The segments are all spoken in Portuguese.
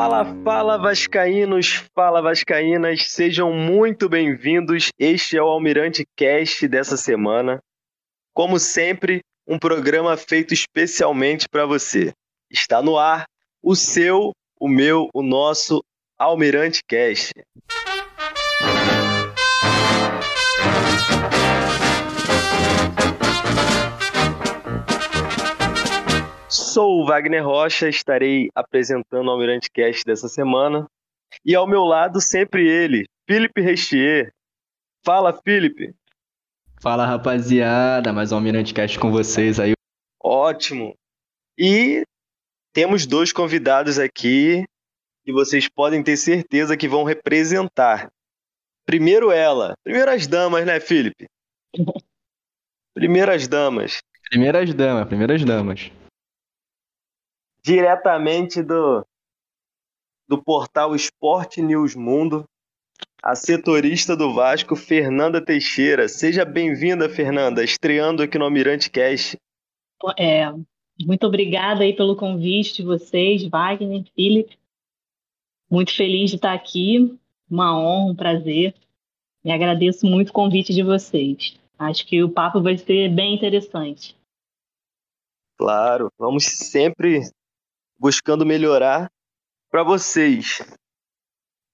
Fala, fala Vascaínos, fala Vascaínas, sejam muito bem-vindos. Este é o Almirante Cast dessa semana. Como sempre, um programa feito especialmente para você. Está no ar o seu, o meu, o nosso Almirante Cast. Sou o Wagner Rocha, estarei apresentando o Almirante Cast dessa semana. E ao meu lado, sempre ele, Felipe Restier. Fala, Felipe. Fala, rapaziada. Mais um Almirante Cast com vocês aí. Ótimo. E temos dois convidados aqui que vocês podem ter certeza que vão representar. Primeiro ela. Primeiro as damas, né, Felipe? Primeiras damas. Primeiras damas, primeiras damas diretamente do, do portal Esporte News Mundo, a setorista do Vasco, Fernanda Teixeira. Seja bem-vinda, Fernanda, estreando aqui no Almirante Cast. É, muito obrigada aí pelo convite de vocês, Wagner, Felipe. Muito feliz de estar aqui, uma honra, um prazer. E agradeço muito o convite de vocês. Acho que o papo vai ser bem interessante. Claro, vamos sempre buscando melhorar para vocês.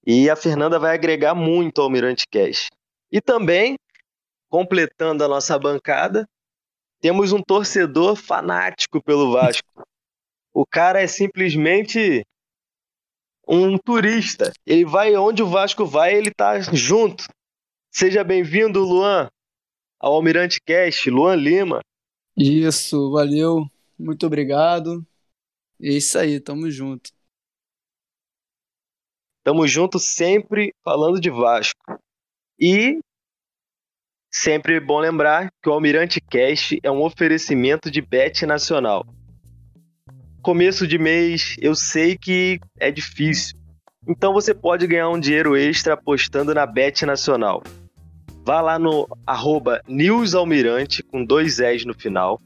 E a Fernanda vai agregar muito ao Mirante Cash. E também, completando a nossa bancada, temos um torcedor fanático pelo Vasco. O cara é simplesmente um turista. Ele vai onde o Vasco vai, ele tá junto. Seja bem-vindo, Luan, ao Almirante Cast, Luan Lima. Isso, valeu. Muito obrigado. É isso aí, tamo junto. Tamo junto sempre falando de Vasco. E sempre bom lembrar que o Almirante Cast é um oferecimento de Bet Nacional. Começo de mês, eu sei que é difícil. Então você pode ganhar um dinheiro extra apostando na Bet Nacional. Vá lá no arroba newsalmirante com dois S no final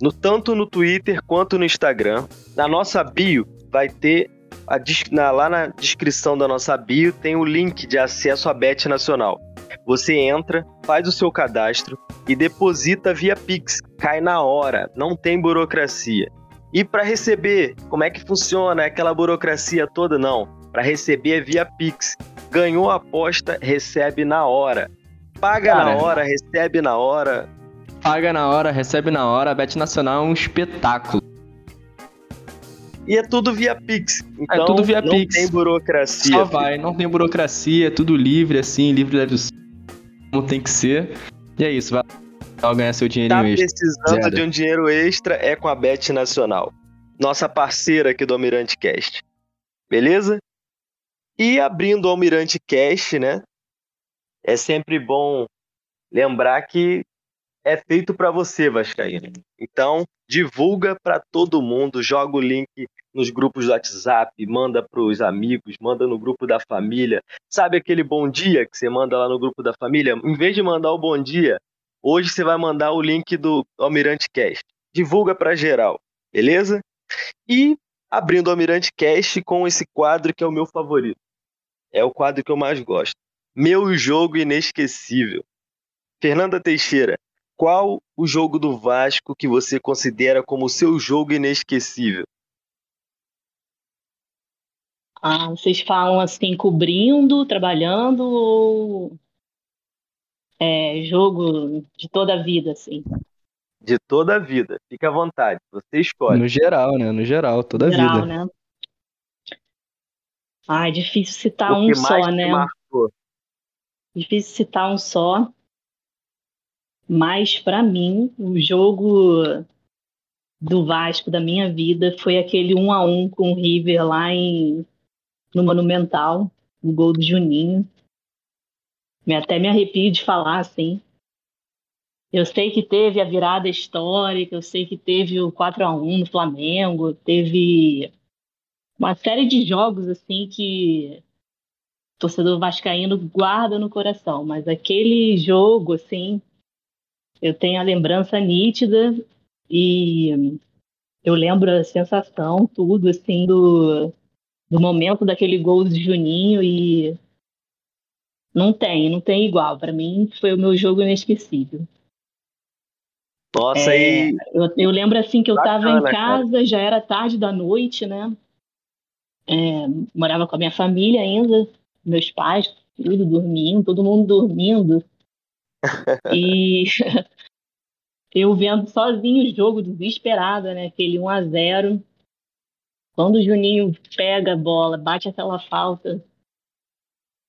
no, tanto no Twitter quanto no Instagram. Na nossa bio vai ter a, na, lá na descrição da nossa bio tem o link de acesso à Bet Nacional. Você entra, faz o seu cadastro e deposita via Pix. Cai na hora, não tem burocracia. E para receber, como é que funciona aquela burocracia toda? Não. Para receber é via Pix. Ganhou a aposta, recebe na hora. Paga Cara, na hora, recebe na hora paga na hora, recebe na hora. A Bet Nacional é um espetáculo. E é tudo via Pix. É então, é tudo via não Pix. Não tem burocracia. Só vai, não tem burocracia, é tudo livre, assim, livre deve ser como tem que ser. E é isso, vai ganhar seu dinheirinho tá extra. precisando Zero. de um dinheiro extra, é com a Bet Nacional. Nossa parceira aqui do Almirante Cast. Beleza? E abrindo o Almirante Cast, né? É sempre bom lembrar que é feito para você, Vascaíno. Então, divulga para todo mundo, joga o link nos grupos do WhatsApp, manda para os amigos, manda no grupo da família. Sabe aquele bom dia que você manda lá no grupo da família? Em vez de mandar o bom dia, hoje você vai mandar o link do Almirante Cast. Divulga para geral, beleza? E abrindo o Almirante Cast com esse quadro que é o meu favorito. É o quadro que eu mais gosto. Meu jogo inesquecível. Fernanda Teixeira, qual o jogo do Vasco que você considera como seu jogo inesquecível? Ah, vocês falam assim, cobrindo, trabalhando ou é, jogo de toda a vida, assim? De toda a vida. Fique à vontade, você escolhe. No geral, né? No geral, toda a geral, vida. Né? Ah, é difícil citar um só, né? Marcou? Difícil citar um só. Mas, para mim, o jogo do Vasco da minha vida foi aquele 1 a 1 com o River lá em, no Monumental, o gol do Juninho. Até me arrepio de falar assim. Eu sei que teve a virada histórica, eu sei que teve o 4 a 1 no Flamengo, teve uma série de jogos assim que o torcedor vascaíno guarda no coração, mas aquele jogo assim eu tenho a lembrança nítida e eu lembro a sensação, tudo assim, do, do momento daquele gol do Juninho e não tem, não tem igual. Para mim foi o meu jogo inesquecível. Nossa, é, e... eu, eu, lembro assim que eu Bacana, tava em casa, cara. já era tarde da noite, né? É, morava com a minha família ainda, meus pais, tudo dormindo, todo mundo dormindo. E eu vendo sozinho o jogo, desesperada, né? Aquele 1 a 0 Quando o Juninho pega a bola, bate aquela falta.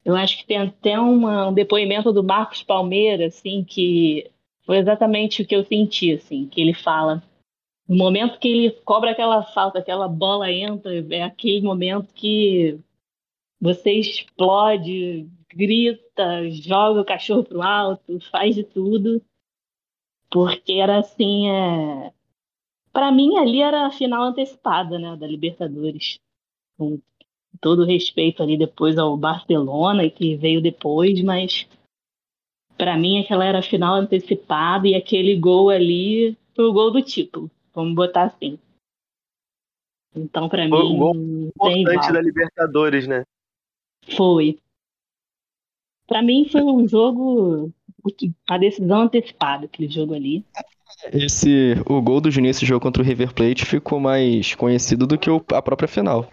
Eu acho que tem até uma, um depoimento do Marcos Palmeira, assim, que foi exatamente o que eu senti, assim, que ele fala. No momento que ele cobra aquela falta, aquela bola entra, é aquele momento que você explode, grita, joga o cachorro pro alto, faz de tudo. Porque era assim, é... para mim ali era a final antecipada, né, da Libertadores. Com todo respeito ali depois ao Barcelona, que veio depois, mas para mim aquela era a final antecipada e aquele gol ali foi o gol do título, vamos botar assim. Então, para mim. O gol importante da Libertadores, né? Foi. Para mim, foi um jogo. A decisão antecipada, aquele jogo ali. Esse, o gol do Juninho nesse jogo contra o River Plate ficou mais conhecido do que a própria final.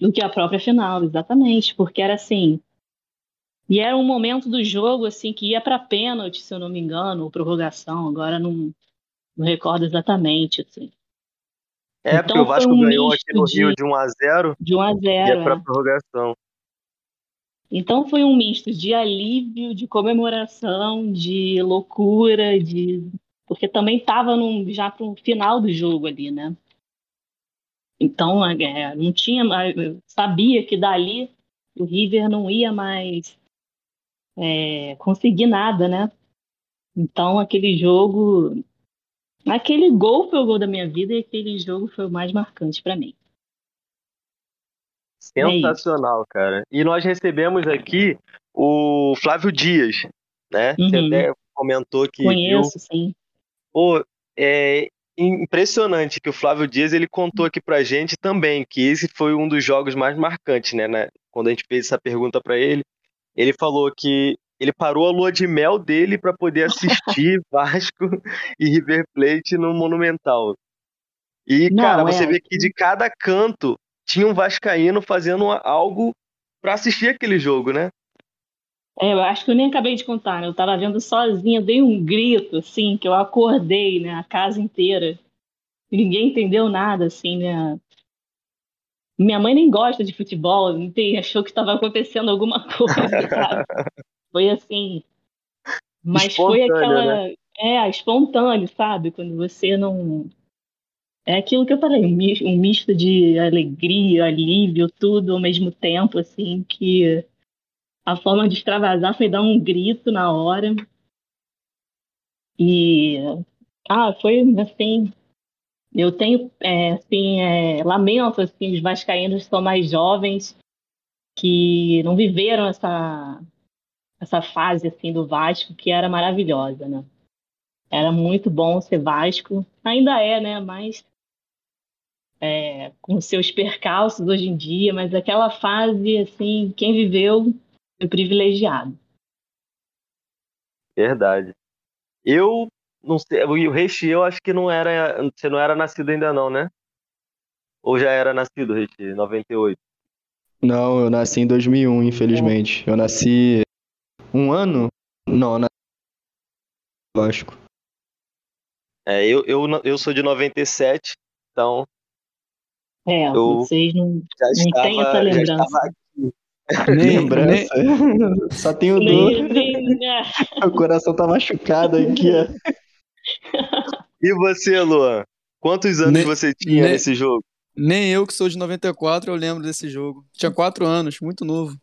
Do que a própria final, exatamente. Porque era assim. E era um momento do jogo assim que ia para pênalti, se eu não me engano, ou prorrogação. Agora não, não recordo exatamente. Assim. É, então, porque o Vasco um ganhou aqui no Rio de 1 a 0 De 1 a 0 E é para é. prorrogação. Então foi um misto de alívio, de comemoração, de loucura, de porque também estava já para o final do jogo ali, né? Então é, não tinha, sabia que dali o River não ia mais é, conseguir nada, né? Então aquele jogo, aquele gol foi o gol da minha vida e aquele jogo foi o mais marcante para mim. É Sensacional, é cara. E nós recebemos aqui o Flávio Dias, né? Uhum. Você até comentou que. Conheço, viu... sim. Pô, é impressionante que o Flávio Dias ele contou aqui pra gente também que esse foi um dos jogos mais marcantes, né? né? Quando a gente fez essa pergunta para ele, ele falou que ele parou a lua de mel dele para poder assistir Vasco e River Plate no Monumental. E, Não, cara, é... você vê que de cada canto tinha um vascaíno fazendo algo para assistir aquele jogo, né? É, eu acho que eu nem acabei de contar, né? Eu tava vendo sozinha, dei um grito, assim, que eu acordei, né? A casa inteira. Ninguém entendeu nada, assim, né? Minha mãe nem gosta de futebol, achou que estava acontecendo alguma coisa, sabe? Foi assim. Mas foi aquela. Né? É, espontâneo, sabe? Quando você não é aquilo que eu falei, um misto de alegria, alívio, tudo ao mesmo tempo, assim, que a forma de extravasar foi dar um grito na hora. E ah, foi assim, eu tenho é, assim, é, lamento assim, os vascaínos são mais jovens que não viveram essa essa fase assim do Vasco que era maravilhosa, né? Era muito bom ser Vasco, ainda é, né? Mas é, com seus percalços hoje em dia, mas aquela fase, assim, quem viveu foi privilegiado. Verdade. Eu não sei, o Reishi, eu acho que não era, você não era nascido ainda não, né? Ou já era nascido, Reishi, 98? Não, eu nasci em 2001, infelizmente. Eu nasci um ano? Não, na Vasco. É, eu, eu, eu sou de 97, então é, eu vocês não, não estava, têm essa lembrança. Nem, lembrança. Nem, só tenho dor. O coração tá machucado aqui, ó. E você, Luan? Quantos anos nem, você tinha nem, nesse jogo? Nem eu, que sou de 94, eu lembro desse jogo. Tinha quatro anos, muito novo.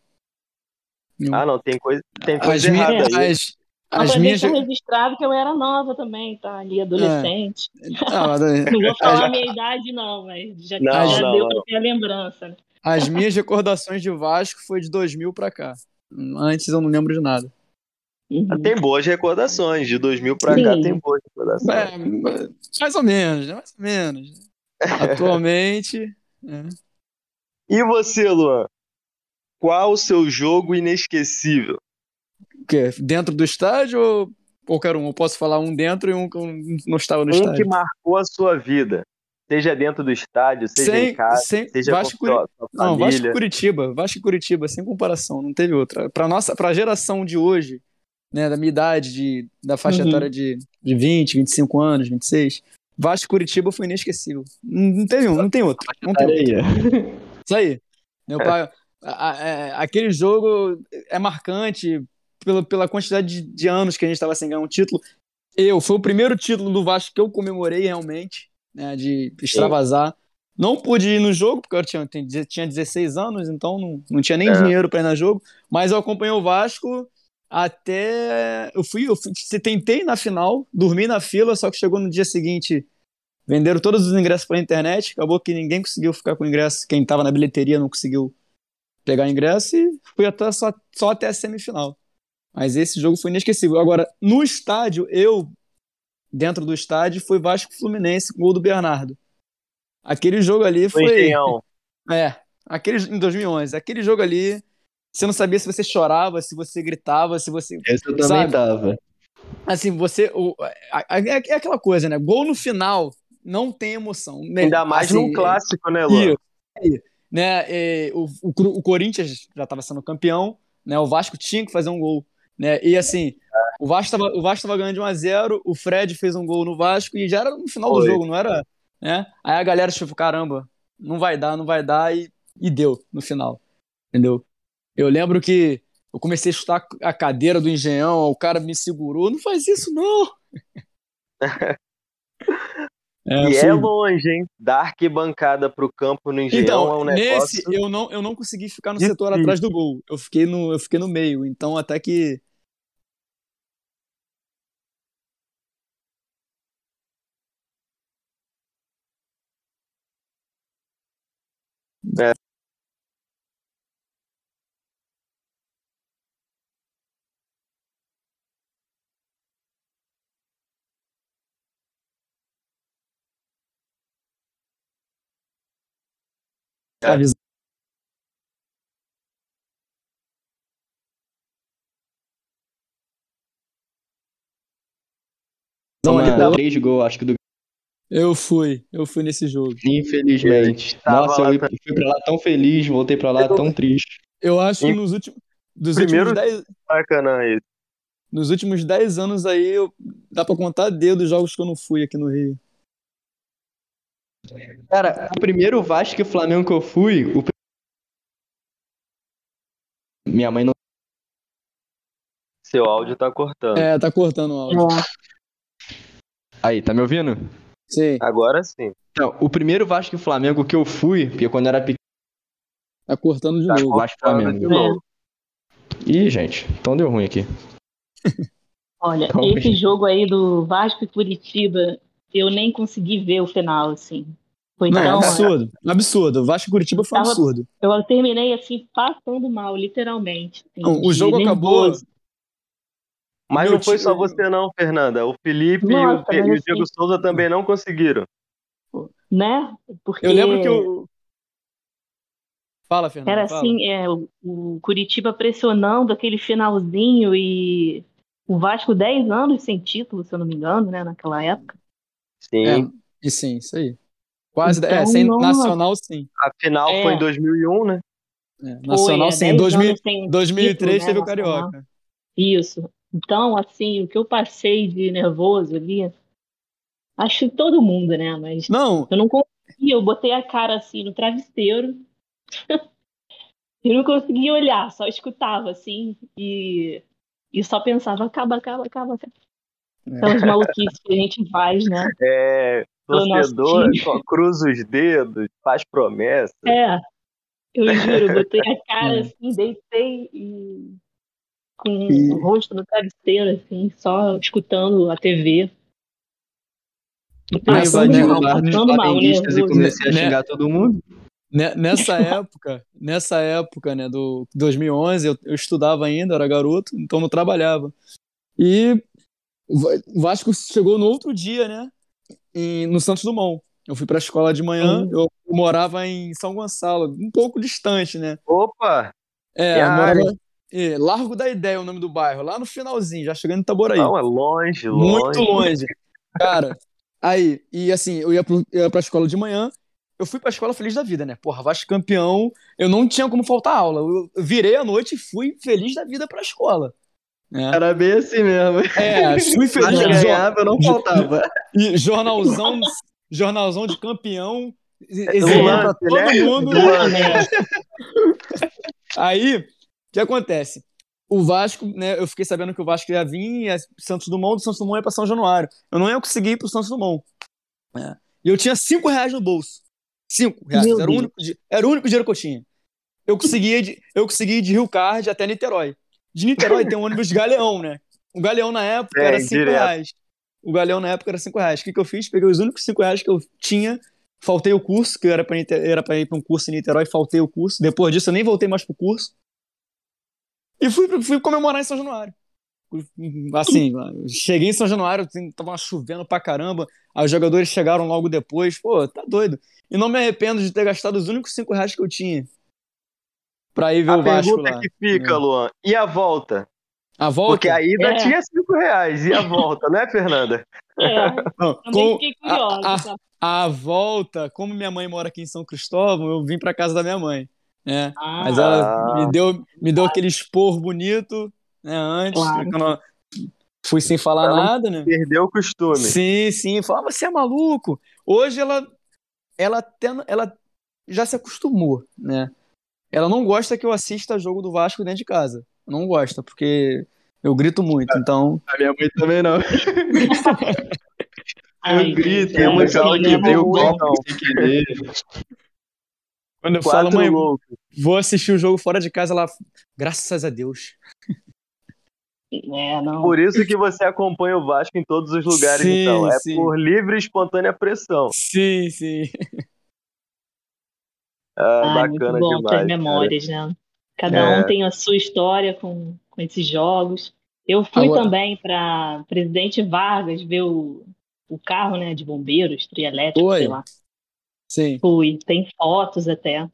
Ah, não, tem coisa, tem coisa as errada minhas, aí. As, as minhas... deixar registrado que eu era nova também, tá? Ali, adolescente. É. Não, não, vou falar a minha idade, não, mas já, não, já não, deu pra ter a lembrança. Né? As minhas recordações de Vasco foi de 2000 pra cá. Antes eu não lembro de nada. Uhum. Tem boas recordações, de 2000 pra Sim. cá tem boas recordações. É, mais ou menos, né? mais ou menos. Atualmente. É. E você, Luan? Qual o seu jogo inesquecível? O quê? Dentro do estádio ou qualquer um? Eu posso falar um dentro e um que eu não estava no um estádio. que marcou a sua vida. Seja dentro do estádio, seja Sem- em casa, sem- seja Vasco com sua, sua Não, Vasco. Curitiba. Vasco Curitiba, sem comparação, não teve outra. Pra nossa, pra geração de hoje, né, da minha idade, de, da faixa Uhum. etária de, de 20, 25 anos, 26, Vasco Curitiba foi inesquecível. Não, não teve um, não tem outro. Não tem outro. Isso aí. Meu pai, a- a- é, aquele jogo é marcante pela, pela quantidade de, de anos que a gente estava sem ganhar um título. Eu, foi o primeiro título do Vasco que eu comemorei realmente, né, de extravasar. Não pude ir no jogo, porque eu tinha, tinha tinha 16 anos, então não, não tinha nem É. dinheiro para ir no jogo. Mas eu acompanhei o Vasco até. Eu fui, eu fui, tentei na final, dormi na fila, só que chegou no dia seguinte. Venderam todos os ingressos pela internet, acabou que ninguém conseguiu ficar com o ingresso. Quem estava na bilheteria não conseguiu pegar ingresso e fui até, só, só até a semifinal. Mas esse jogo foi inesquecível. Agora, no estádio, eu, dentro do estádio, foi Vasco e Fluminense, gol do Bernardo. Aquele jogo ali foi. Engenhão. É, aquele, em 2011. Aquele jogo ali, você não sabia se você chorava, se você gritava, se você. esse eu também Sabe? tava. Assim, você. O, é é aquela coisa, né? Gol no final não tem emoção. né? Ainda mais Assim, num clássico, né, aí, né, é, o, o, o Corinthians já estava sendo campeão, né, o Vasco tinha que fazer um gol, né, e assim, o Vasco estava o Vasco tava ganhando de 1 a 0 o Fred fez um gol no Vasco e já era no final do jogo, não era, né, aí a galera tipo, caramba, não vai dar, não vai dar, e, e deu no final, entendeu? Eu lembro que eu comecei a chutar a cadeira do engenhão, o cara me segurou, não faz isso não! É, e foi- é longe, hein? Da arquibancada pro campo no Engenhão Então, é um negócio. nesse eu não, eu não consegui ficar no setor atrás do gol. Eu fiquei no, eu fiquei no meio. Então, até que. É. É. a visão- Toma eu, três gols, acho que do eu fui, eu fui nesse jogo. Infelizmente. Nossa, eu fui pra lá tão feliz, voltei pra lá tão triste. Eu acho que nos últimos, dos Primeiro- últimos 10, Maracanã esse. nos últimos 10 anos aí, eu, dá pra contar dedo os jogos que eu não fui aqui no Rio. Cara, o primeiro Vasco e Flamengo que eu fui, o... minha mãe não Seu áudio tá cortando. É, tá cortando o áudio. Aí, tá me ouvindo? Sim, Agora sim. Então, o primeiro Vasco e Flamengo que eu fui, porque quando eu era pequeno, tá cortando de Tá novo. Vasco e Flamengo. de novo. Ih, gente, então deu ruim aqui. Olha, Talvez. esse jogo aí do Vasco e Curitiba, eu nem consegui ver o final, assim. Foi Não, é tão. absurdo. Absurdo. O Vasco e Curitiba foi um Tava- absurdo. Eu terminei assim, passando mal, literalmente. assim, Não, o jogo acabou. Mas Meu não foi só você não, Fernanda. O Felipe e o, Nossa, Pe- mas e o assim- Diego Souza também não conseguiram. né? Porque Eu lembro que o. Fala, Fernando. era fala. assim, é, o, o Curitiba pressionando aquele finalzinho e o Vasco 10 anos sem título, se eu não me engano, né, naquela época. Sim. É, e sim, isso aí. Quase. é, Então, sem nossa. nacional, sim. A final É. foi em 2001, né? É, Foi, nacional, é, sim. 10 2000, anos sem 2003 título, teve né, o Carioca. nacional. Isso. Então, assim, o que eu passei de nervoso ali, acho que todo mundo, né? Mas Não, eu não conseguia, eu botei a cara assim no travesseiro. eu não conseguia olhar, só escutava assim e, e só pensava, acaba, acaba, acaba, acaba. Aquelas maluquices que a gente faz, né? É, torcedor cruza os dedos, faz promessa. É, eu juro, botei a cara É. assim, deitei e com E- o rosto no travesseiro, assim, só escutando a TV. Eu passando né, passando mal, flamenguistas e comecei a Né? xingar todo mundo. ne- nessa época, nessa época, né, do 2011, eu, eu estudava ainda, era garoto, então não trabalhava. E o Va- o Vasco chegou no outro dia, né, em- no Santos Dumont. Eu fui pra escola de manhã, eu morava em São Gonçalo, um pouco distante, né? Opa! É, a morava. é, Largo da Ideia é o nome do bairro, lá no finalzinho, já chegando em Itaboraí. Não, é longe, longe. Muito longe. Cara, aí, e assim, eu ia, pro, eu ia pra escola de manhã, eu fui pra escola feliz da vida, né? Porra, Vasco campeão, eu não tinha como faltar aula. Eu eu virei a noite e fui feliz da vida pra escola. Né? Era bem assim mesmo. É. Acho que Jo- ganhava, eu não faltava. e jornalzão, jornalzão de campeão, Do exibia pra lance, todo né? mundo. Do lance. Aí, o que acontece? O Vasco, né? Eu fiquei sabendo que o Vasco ia vir, ia Santos Dumont, do Santos Dumont ia pra São Januário. Eu não ia conseguir ir pro Santos Dumont. né? E eu tinha cinco reais no bolso. Cinco reais. Meu Era o, único, era o único dinheiro que eu tinha. Eu consegui, ir de, eu consegui ir de Rio Card até Niterói. De Niterói tem um ônibus Galeão, né? O Galeão na época É, era cinco direto. reais. O Galeão na época era cinco reais. O que, que eu fiz? Peguei os únicos cinco reais que eu tinha, faltei o curso, que era pra, era pra ir pra um curso em Niterói, faltei o curso. Depois disso eu nem voltei mais pro curso. E fui, fui comemorar em São Januário. Assim, cheguei em São Januário, assim, tava chovendo pra caramba. Aí os jogadores chegaram logo depois. Pô, tá doido. E não me arrependo de ter gastado os únicos cinco reais que eu tinha pra ir ver A o Vasco pergunta lá. que fica, É. Luan, e a volta? A volta? Porque a ida É. tinha cinco reais, e a volta, né, Fernanda? É, Não, também com- fiquei curiosa. a- a- a volta, como minha mãe mora aqui em São Cristóvão, eu vim pra casa da minha mãe. né? Ah, Mas ela Ah. me deu, me deu aquele expor bonito, né? Antes, Claro. fui sem falar Ela- nada, né? Perdeu o costume. Sim, sim. Falava, você é maluco. Hoje ela, ela, até, ela já se acostumou, né? Ela não gosta que eu assista jogo do Vasco dentro de casa. Não gosta, porque eu grito muito. Então, A minha mãe também não. eu grito, eu é, muito muito alto, quebrei o copo alto. sem querer. quando eu falo, Quatro mãe, loucos. vou assistir o jogo fora de casa, ela, graças a Deus. É, não. Por isso que você acompanha o Vasco em todos os lugares, Sim, então. É sim. por livre e espontânea pressão. Sim, sim. Ah, muito bacana bom demais. ter cara. memórias, né? Cada É. um tem a sua história com, com esses jogos. Eu fui Agora- também para Presidente Vargas ver o, o carro né, de bombeiros, trio elétrico, Foi? sei lá. Sim. Fui. Tem fotos até.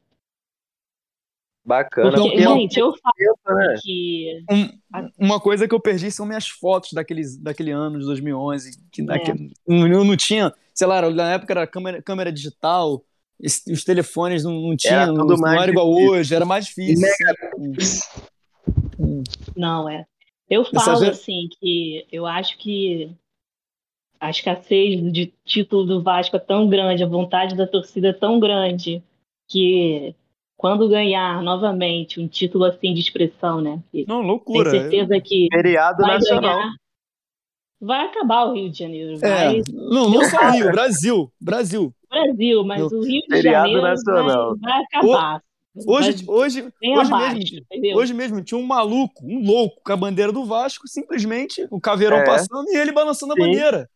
Bacana. Porque, um gente, eu falo né? que Um- uma coisa que eu perdi são minhas fotos daqueles, daquele ano de 2011. Que É. naquele- não, eu não tinha, sei lá, na época era câmera, câmera digital, os telefones não, não tinham, tudo não mais era igual hoje, era mais difícil. Não, é. Eu falo assim que eu acho que a escassez de título do Vasco é tão grande, a vontade da torcida é tão grande que quando ganhar novamente um título assim de expressão, né? Não, Tenho loucura. certeza que Feriado vai nacional. ganhar. Vai acabar o Rio de Janeiro, É, vai não, não só o Rio, Brasil, Brasil. Brasil, mas Eu- o Rio de Janeiro nacional. vai, vai acabar. Hoje, Vai hoje, bem hoje abaixo, mesmo, entendeu? hoje mesmo tinha um maluco, um louco com a bandeira do Vasco, simplesmente o caveirão É. passando e ele balançando a Sim. bandeira.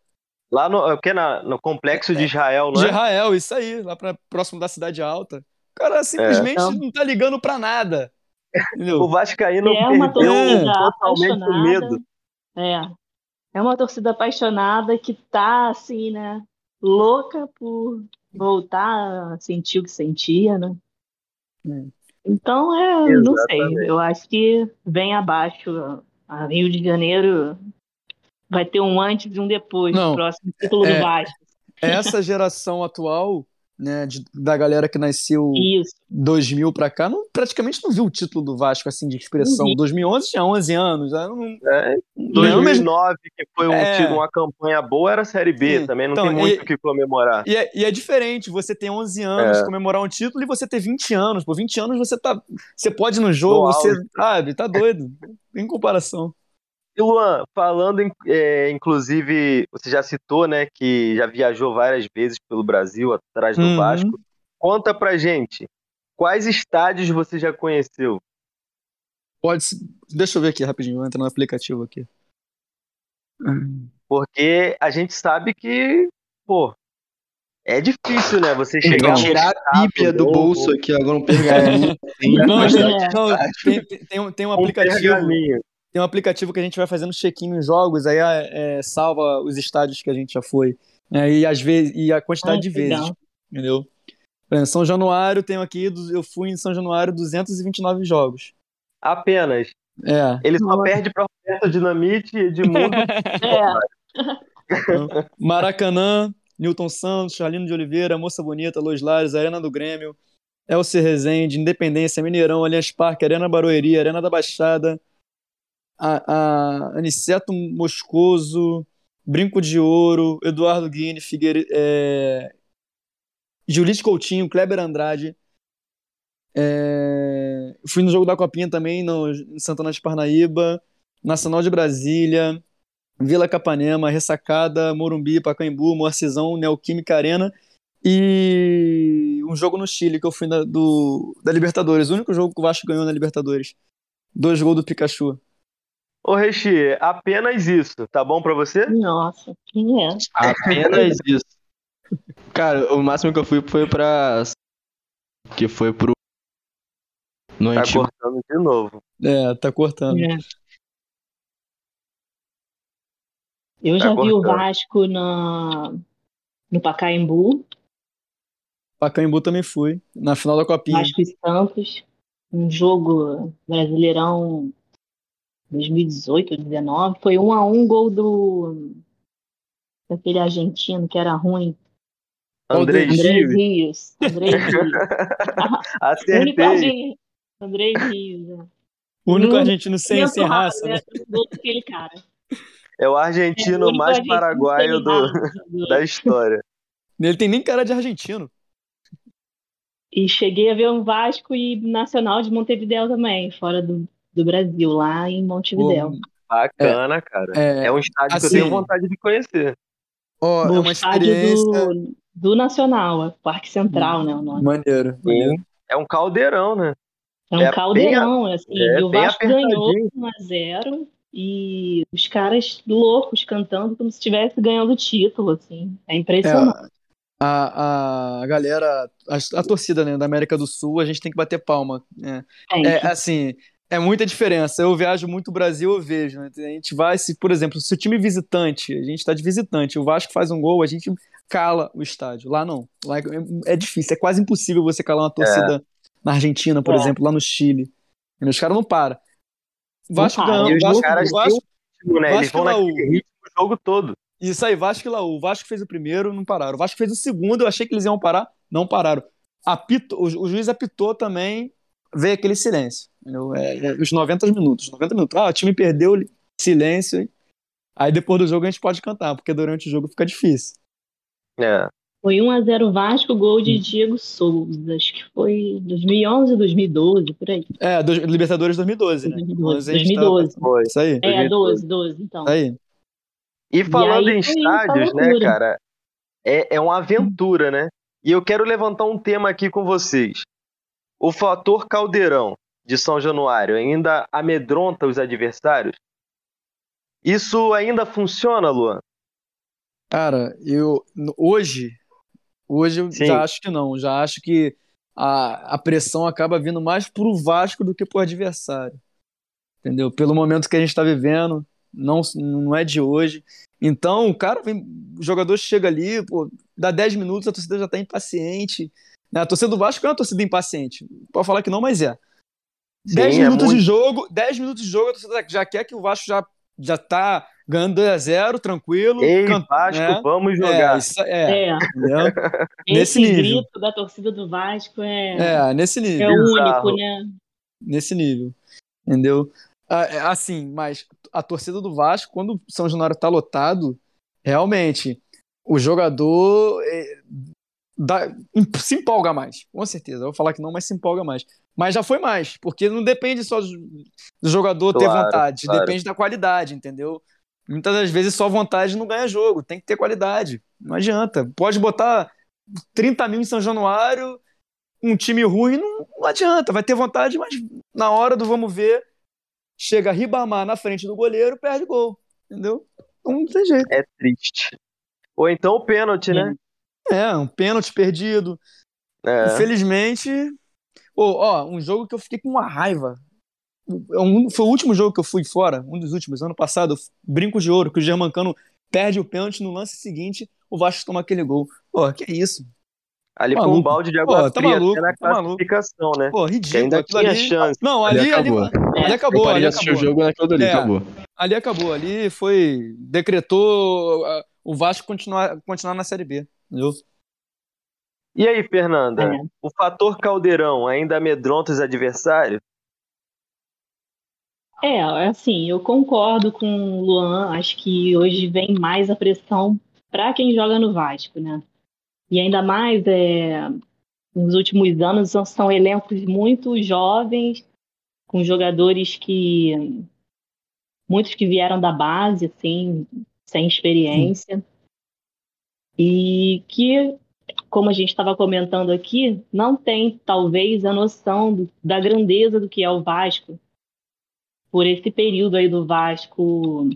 Lá no, é o quê? Na- no complexo de Israel, não de é? Israel, isso aí, lá pra, próximo da Cidade Alta. O cara simplesmente Então- não tá ligando pra nada. Entendeu? O Vascaíno É uma perdeu torcida totalmente o apaixonada. medo. É. É uma torcida apaixonada que tá, assim, né? Louca por voltar a sentir o que sentia, né? Hum. Então, é, não sei. Eu acho que vem abaixo. A Rio de Janeiro vai ter um antes e um depois Não. do próximo título É. do Vasco. Essa geração atual, né, de- da galera que nasceu Isso. 2000 pra cá, não, praticamente não viu o título do Vasco assim de expressão. Vi. 2011 tinha 11 anos, já não, É, não é o mesmo- 2009, que foi um, É. tido uma campanha boa, era a Série B Sim. também, não Então, tem muito o que comemorar. E é, e é diferente você ter 11 anos, É. comemorar um título, e você ter 20 anos. Por 20 anos você tá. Você pode ir no jogo, No você. Sabe, tá doido. Em comparação. E Luan, falando, em- é, inclusive, você já citou, né, que já viajou várias vezes pelo Brasil atrás do Uhum. Vasco. Conta pra gente, quais estádios você já conheceu? Pode. Deixa eu ver aqui rapidinho, vou entrar no aplicativo aqui. Porque a gente sabe que, pô, é difícil, né, você chegar num tirar a Bíblia do bolso aqui, agora um pergaminho. Tem Não, é. não, tem, tem- tem um, tem um um aplicativo. pergaminho. Tem um aplicativo que a gente vai fazendo check-in nos jogos, aí é, salva os estádios que a gente já foi. É, e, às vezes, e a quantidade Ah, de legal. vezes, entendeu? Por exemplo, São Januário, tenho aqui, eu fui em São Januário 229 jogos. Apenas. É. Ele só perde pra Roberto Dinamite e Edmundo. É, Maracanã, Newton Santos, Charlino de Oliveira, Moça Bonita, Los Lares, Arena do Grêmio, Elcer Rezende, Independência, Mineirão, Allianz Parque, Arena Barueri, Arena da Baixada, a, a Aniceto Moscoso, Brinco de Ouro, Eduardo Guine, Figueire, é, Julite Coutinho, Kleber Andrade. É, fui no jogo da Copinha também, no, em Santana de Parnaíba, Nacional de Brasília, Vila Capanema, Ressacada, Morumbi, Pacaembu, Moarcizão, Neoquímica Arena e um jogo no Chile que eu fui na- do, da Libertadores, o único jogo que o Vasco ganhou na Libertadores. Dois gols do Pikachu. Ô, Rechi, apenas isso. Tá bom pra você? nossa, quem é? Apenas isso. Cara, o máximo que eu fui foi pra. Que foi pro. No Tá antigo. cortando de novo. É, tá cortando. É. Eu Tá já vi o cortando. Vasco na, no Pacaembu, Pacaembu também fui, na final da Copinha. Vasco e Santos, um jogo Brasileirão 2018 ou 2019. Foi um a um gol do daquele argentino que era ruim. Andrei, Andrei André Rios. Rios. André Rios. O único acertei. argentino. André Rios. é. O único argentino sem, Muito raça, né? é, daquele cara. É o É, o argentino mais argentino paraguaio do, raça. da história. Ele tem nem cara de argentino. E cheguei a ver um Vasco e Nacional de Montevidéu também, fora do, do Brasil, lá em Montevidéu. Bacana, cara. É, É um estádio que eu assim, tenho vontade de conhecer. ó, é uma estádio experiência do, do Nacional, é Parque Central, né? O nome. maneiro. maneiro. Sim. É um caldeirão, né? É um É bem caldeirão, assim. é e o bem Vasco ganhou apertadinho. 1 a 0 e os caras loucos cantando como se estivesse ganhando o título, assim. É impressionante. A, a galera, a, a torcida né, da América do Sul, a gente tem que bater palma. né? É, assim, é muita diferença. Eu viajo muito o Brasil, eu vejo. né? A gente vai, se, por exemplo, se o time visitante, a gente tá de visitante, o Vasco faz um gol, a gente cala o estádio. Lá não. Lá é, é difícil, é quase impossível você calar uma torcida na Argentina, por É. exemplo, lá no Chile. E os caras não param. Vasco ganhou. Os Vasco, caras Vasco, ritmo, né? Eles Vasco vão e Laú. naquele ritmo o jogo todo. Isso aí, Vasco e Laú. O Vasco fez o primeiro, não pararam. O Vasco fez o segundo, eu achei que eles iam parar, não pararam. Apito, o, o juiz apitou também, veio aquele silêncio. É, é, os 90 minutos. 90 minutos. Ah, o time perdeu, silêncio. Aí depois do jogo a gente pode cantar, porque durante o jogo fica difícil. É. Foi 1 a 0 Vasco, gol de Diego Souza. Acho que foi 2011, 2012, por aí. É, do, Libertadores 2012, né? 2012. Mas a gente tá- 2012. Foi. Isso aí. É, 12, 12, então. Isso aí. E falando aí em estádios, né, cara? É, é uma aventura, né? E eu quero levantar um tema aqui com vocês. O fator caldeirão de São Januário ainda amedronta os adversários? Isso ainda funciona, Luan? Cara, eu hoje, hoje eu Sim. já acho que não. Já acho que a, a pressão acaba vindo mais pro Vasco do que pro adversário. Entendeu? Pelo momento que a gente está vivendo, não, não é de hoje. Então, o cara vem, o jogador chega ali, pô, dá 10 minutos, a torcida já tá impaciente. Né? A torcida do Vasco é uma torcida impaciente. Pode falar que não, mas é. 10 Sim, é minutos de muito. jogo, 10 minutos de jogo, a torcida já quer que o Vasco já, já tá ganhando 2 a 0 tranquilo. Ei, can- Vasco, né? vamos É, jogar. isso, é, É, Nesse nível. grito da torcida do Vasco é, É, nesse é nível. bizarro. único, né? Nesse nível. Entendeu? Ah, é, Assim, mas a torcida do Vasco, quando o São Januário tá lotado, realmente, o jogador é, dá- se empolga mais. Com certeza. Eu vou falar que não, mas se empolga mais. Mas já foi mais, porque não depende só do do jogador ter Claro, vontade, claro. depende da qualidade, entendeu? Muitas das vezes só vontade não ganha jogo, tem que ter qualidade. Não adianta. Pode botar 30 mil em São Januário, um time ruim, não, não adianta. Vai ter vontade, mas na hora do vamos ver, chega Ribamar na frente do goleiro, perde gol. Entendeu? Não tem jeito. É triste. Ou então o pênalti, né? É, um pênalti perdido. É. Infelizmente. Ô, ó, um jogo que eu fiquei com uma raiva. Um- foi o último jogo que eu fui fora, um dos últimos, ano passado, Brinco de Ouro, que o Germancano perde o pênalti no lance seguinte. o Vasco toma aquele gol. Pô, que isso? Ali Tá foi um balde de Pô, água tá fria maluco, na tá maluco. classificação, né? Pô, Que ridículo. ainda tinha ali... chance. Não, Ali ali, ali, acabou. ali Eu acabou, ali de assistir o acabou. jogo naquilo ali, É. acabou. Ali acabou, ali foi. Decretou ah, o Vasco continuar, continuar na Série B. E aí, Fernanda? É. O fator caldeirão ainda amedronta os adversários? É, assim, eu concordo com o Luan. Acho que hoje vem mais a pressão para quem joga no Vasco, né? E ainda mais, é, nos últimos anos, são, são elencos muito jovens, com jogadores que. Muitos que vieram da base, assim, sem experiência. E que, como a gente estava comentando aqui, não tem, talvez, a noção do- da grandeza do que é o Vasco por esse período aí do Vasco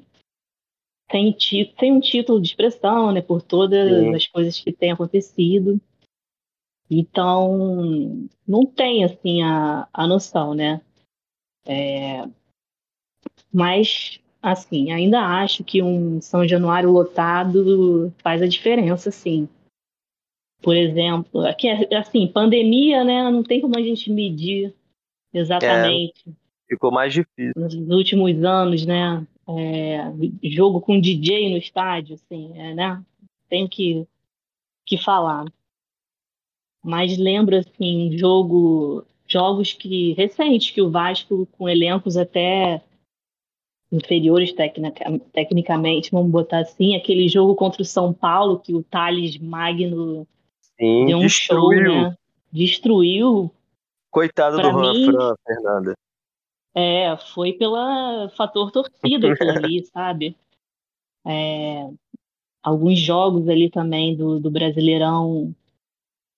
sem, um título de expressão, né? Por todas Sim. as coisas que têm acontecido. Então, não tem, assim, a, a noção, né? É, mas, assim, ainda acho que um São Januário lotado faz a diferença, sim. Por exemplo, aqui, é- assim, pandemia, né? Não tem como a gente medir exatamente Ficou mais difícil. nos últimos anos, né? é, jogo com DJ no estádio, assim, é, né? Tenho que, que falar. Mas lembro, assim, jogo, jogos que recentes que o Vasco, com elencos até inferiores tecnica, tecnicamente, vamos botar assim, aquele jogo contra o São Paulo, que o Thales Magno Sim, deu um show, destruiu. né? Destruiu Coitado Pra do Juan mim- Fran, Fernanda. É, foi pela fator torcida aquilo ali, sabe? É, alguns jogos ali também do, do Brasileirão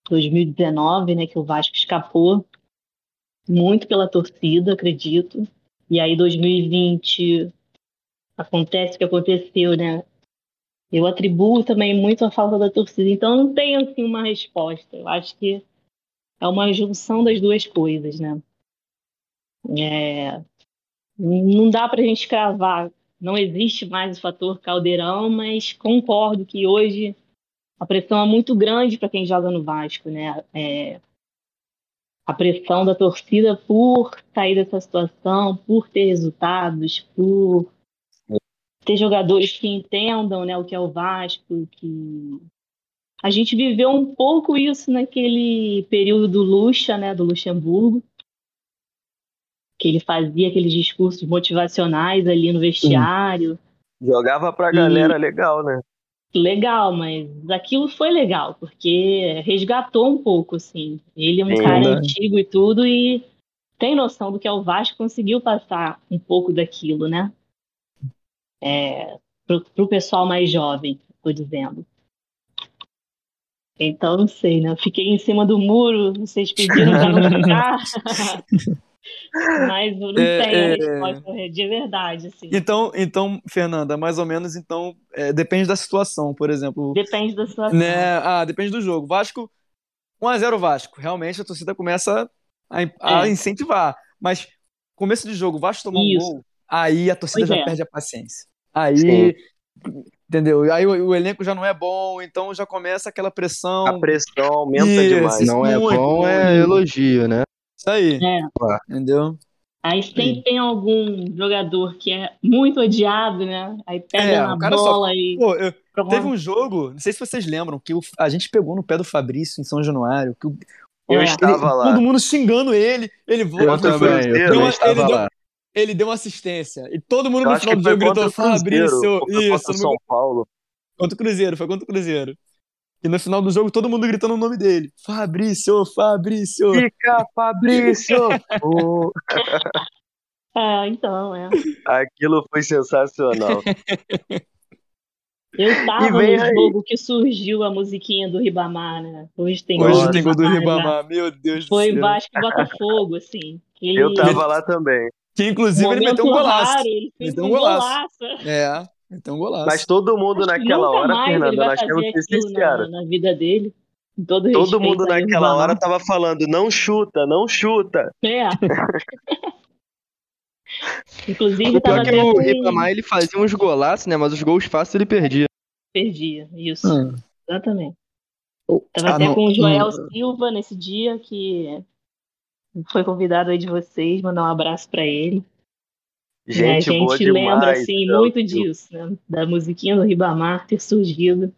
2019, né, que o Vasco escapou muito pela torcida, acredito. E aí 2020 acontece o que aconteceu, né? Eu atribuo também muito a falta da torcida, então não tenho assim uma resposta. Eu acho que é uma junção das duas coisas, né? É, não dá para a gente cravar, não existe mais o fator caldeirão, mas concordo que hoje a pressão é muito grande para quem joga no Vasco, né? É, a pressão da torcida por sair dessa situação, por ter resultados, por ter jogadores que entendam né, o que é o Vasco, que a gente viveu um pouco isso naquele período do Lucha, né, do Luxemburgo, que ele fazia aqueles discursos motivacionais ali no vestiário. Jogava pra E- galera legal, né? Legal, mas aquilo foi legal, porque resgatou um pouco, assim. Ele é um Sim, cara né? antigo e tudo, e tem noção do que é o Vasco, conseguiu passar um pouco daquilo, né? É, pro, pro pessoal mais jovem, tô dizendo. Então, não sei, né? Eu fiquei em cima do muro, vocês pediram pra não ficar. Mas não É, a é. resposta de verdade, assim. Então, então, Fernanda, mais ou menos, então, é, depende da situação, por exemplo. Depende da situação. Né? Ah, depende do jogo. Vasco, 1x0 Vasco. Realmente a torcida começa a, a É. incentivar. Mas começo de jogo, o Vasco tomou um gol, aí a torcida Pois já é. perde a paciência. Aí, Sim. entendeu? Aí o, o elenco já não é bom, então já começa aquela pressão. A pressão aumenta Isso. demais. Não é Muito, bom, é muito. elogio, né? Isso aí, É. entendeu? Aí sempre tem algum jogador que é muito odiado, né? Aí pega É, na cara só- bola e. Pô, eu- teve um jogo, não sei se vocês lembram, que o- a gente pegou no pé do Fabrício em São Januário, que o- Eu É. estava lá. todo mundo xingando ele, ele Eu voltou, o também, eu Cruzeiro, também Deu- estava ele deu- ele deu uma assistência. E todo mundo Eu no final do foi jogo gritou. Fabrício. foi Isso, contra São Paulo. contra o Cruzeiro, foi contra o Cruzeiro. E no final do jogo todo mundo gritando o nome dele. Fabrício, Fabrício. Fica, Fabrício! Ô, É, então, é. Aquilo foi sensacional. Eu tava no jogo que surgiu a musiquinha do Ribamar, né? Hoje tem Hoje Nossa. tem gol do já. Ribamar, meu Deus Foi do céu. Vasco e Botafogo, assim. Ele, Eu tava lá também. Que inclusive ele meteu um golaço. raro, ele fez Meteu um um golaço. golaço. É, um golaço. Mas todo mundo naquela nunca hora, vai nós temos que ser sinceros. na, na vida dele. Todo, Todo respeito mundo naquela hora tava falando, não chuta, não chuta. É. Inclusive, O pior tava que até o com... Ribamar ele fazia uns golaços, né? Mas os gols fáceis ele perdia. perdia. Isso, Hum. exatamente. Tava ah, até não, com o Joel hum, Silva nesse dia, que foi convidado aí de vocês, mandar um abraço pra ele. A Gente boa gente lembra, demais. assim, muito Silva. disso, né? Da musiquinha do Ribamar ter surgido.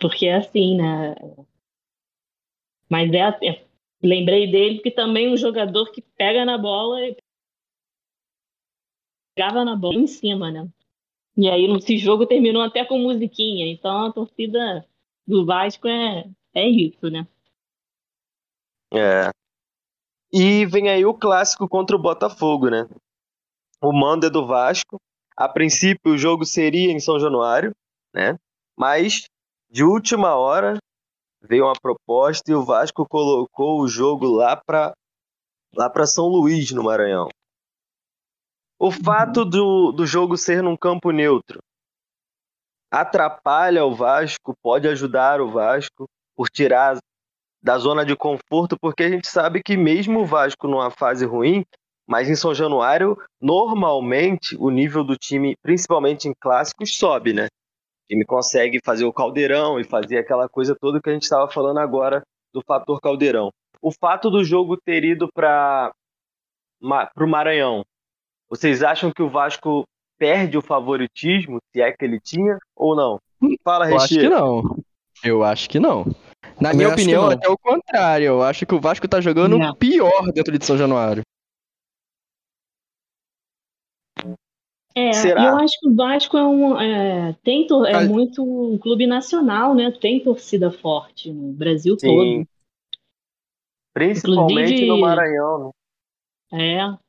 Porque é assim, né? Mas é, é- lembrei dele porque também um jogador que pega na bola e pegava na bola em cima, né? E aí esse jogo terminou até com musiquinha. Então a torcida do Vasco é, é isso, né? É. E vem aí o clássico contra o Botafogo, né? O mando é do Vasco. A princípio o jogo seria em São Januário, né? Mas de última hora veio uma proposta e o Vasco colocou o jogo lá para lá para São Luís, no Maranhão. O fato do, do jogo ser num campo neutro atrapalha o Vasco, pode ajudar o Vasco por tirar da zona de conforto, porque a gente sabe que mesmo o Vasco numa fase ruim, mas em São Januário, normalmente o nível do time, principalmente em clássicos, sobe, né? O time consegue fazer o caldeirão e fazer aquela coisa toda que a gente estava falando agora do fator caldeirão. O fato do jogo ter ido para o Maranhão, vocês acham que o Vasco perde o favoritismo, se é que ele tinha, ou não? Fala, Eu acho que não. Eu acho que não. Na minha opinião, até o contrário. Eu acho que o Vasco tá jogando Não. pior dentro de São Januário. É, Será? eu acho que o Vasco é um é, tem é Mas- muito um clube nacional, né? Tem torcida forte no Brasil Sim. todo. Principalmente Inclusive- no Maranhão, né? É.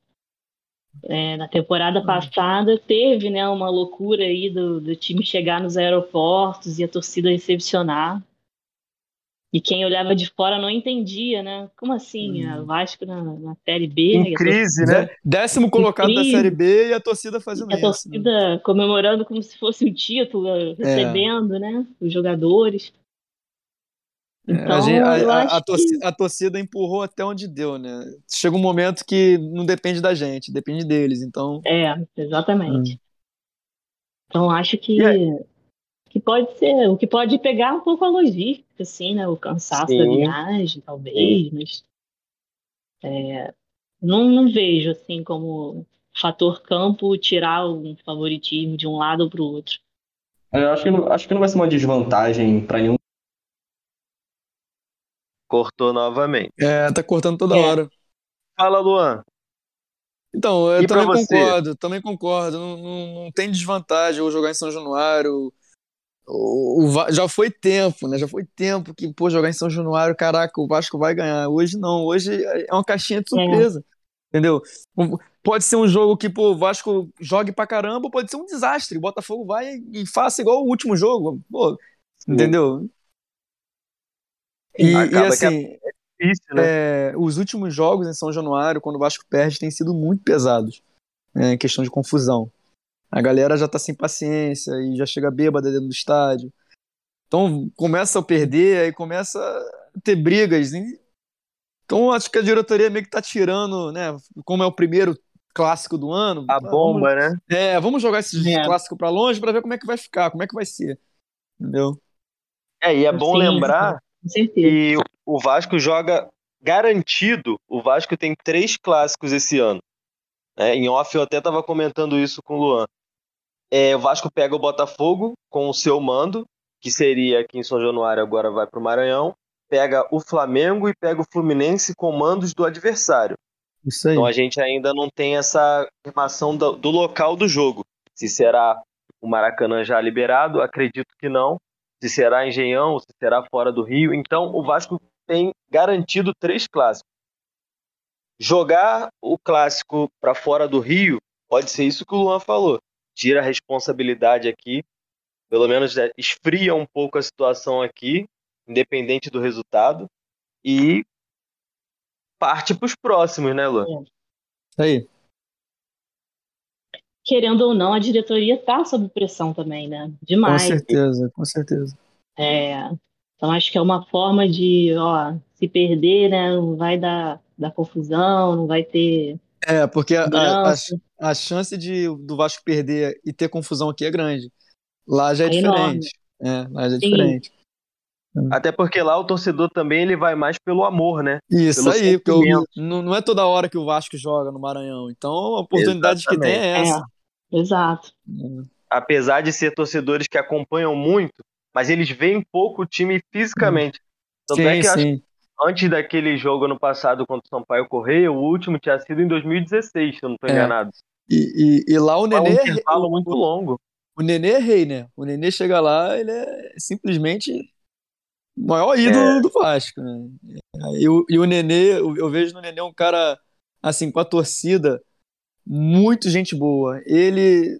É, na temporada passada teve, né, uma loucura aí do, do time chegar nos aeroportos e a torcida recepcionar. E quem olhava de fora não entendia, né? Como assim? Hum. O Vasco na, na Série B, Em a crise, né? Dé- Décimo colocado da. Série B e a torcida fazendo E a isso. né? torcida comemorando como se fosse um título, recebendo, né? Os jogadores. É, Então, a, gente- a- eu a- acho a torci- a torcida empurrou até onde deu, né? Chega um momento que não depende da gente, depende deles. Então, que é, exatamente. Então, acho que, que pode ser, o que pode pegar um pouco a logística, assim, né? O cansaço da Sim. viagem, talvez, mas é, não, não vejo, assim, como fator campo tirar um favoritismo de um lado ou para o outro. Eu acho que não, acho que não vai ser uma desvantagem pra nenhum. Cortou novamente. é, tá cortando toda É. hora. Fala, Luan. Então, eu E também concordo, também concordo. Não, não, não tem desvantagem eu jogar em São Januário. O, o já foi tempo, né? Já foi tempo que, pô, jogar em São Januário, caraca, o Vasco vai ganhar. Hoje não, hoje é uma caixinha de surpresa. Entendeu? Um- Pode ser um jogo que, pô, o Vasco jogue pra caramba, pode ser um desastre. O Botafogo vai e faça igual o último jogo. Pô, entendeu? E, e que assim, Difícil, né? é, os últimos jogos em São Januário, quando o Vasco perde, têm sido muito pesados. né, em questão de confusão. A galera já tá sem paciência e já chega bêbada dentro do estádio. Então começa a perder, aí começa a ter brigas. Então acho que a diretoria meio que tá tirando, né? Como é o primeiro clássico do ano. A vamos- bomba, né? é, vamos jogar esse É. clássico pra longe pra ver como é que vai ficar, como é que vai ser. Entendeu? É, e é bom Sim, lembrar que o Vasco joga garantido. O Vasco tem três clássicos esse ano. né? em off eu até estava comentando isso com o Luan. É, o Vasco pega o Botafogo com o seu mando, que seria aqui em São Januário, agora vai para o Maranhão. Pega o Flamengo e pega o Fluminense com mandos do adversário. Isso aí. Então a gente ainda não tem essa informação do, do local do jogo. Se será o Maracanã já liberado, acredito que não. Se será Engenhão, se será fora do Rio. Então o Vasco tem garantido três clássicos. Jogar o clássico para fora do Rio pode ser isso que o Luan falou. Tira a responsabilidade aqui, pelo menos é, esfria um pouco a situação aqui, independente do resultado, e parte para os próximos, né, Luan? Isso aí. Querendo ou não, a diretoria tá sob pressão também, né? Com Demais. certeza, com certeza. É, então acho que é uma forma de, ó, se perder, né? Não vai dar, dar confusão, não vai ter É, porque a, a. a chance de, do Vasco perder e ter confusão aqui é grande. Lá já é, É enorme. diferente. É, lá já é Sim. diferente. Até porque lá o torcedor também ele vai mais pelo amor, né? Isso Pelo aí, porque eu- não, não é toda hora que o Vasco joga no Maranhão. Então a oportunidade que tem é essa. É, exato. Apesar de ser torcedores que acompanham muito, mas eles veem pouco o time fisicamente. Tanto é Sim, que acho sim. que antes daquele jogo ano passado contra o Sampaio Correia, o último tinha sido em 2016, se eu não estou É. enganado. E, e, e lá o um Nenê, intervalo muito longo. o Nenê é rei, né? O Nenê chega lá, ele é simplesmente o maior ídolo do Vasco, né? E, o- e o Nenê, eu, vejo no Nenê um cara, assim, com a torcida, muito gente boa. Ele,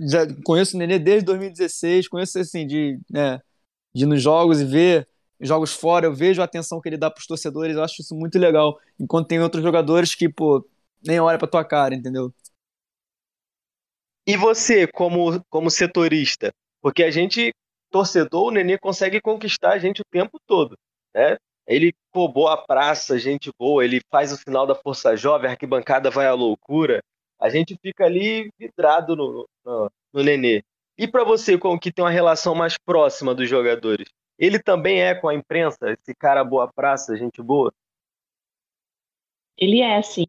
já conheço o Nenê desde 2016, conheço, assim, de, né, de ir nos jogos e ver jogos fora, eu vejo a atenção que ele dá pros torcedores, eu acho isso muito legal. Enquanto tem outros jogadores que, pô, nem olha pra tua cara, entendeu? E você, como, como setorista? Porque a gente, torcedor, o Nenê consegue conquistar a gente o tempo todo, né? Ele, pô, boa praça, gente boa, ele faz o final da Força Jovem, a arquibancada vai à loucura. A gente fica ali vidrado no, no, no Nenê. E para você, como que tem uma relação mais próxima dos jogadores? Ele também é com a imprensa, esse cara boa praça, gente boa? Ele é, sim.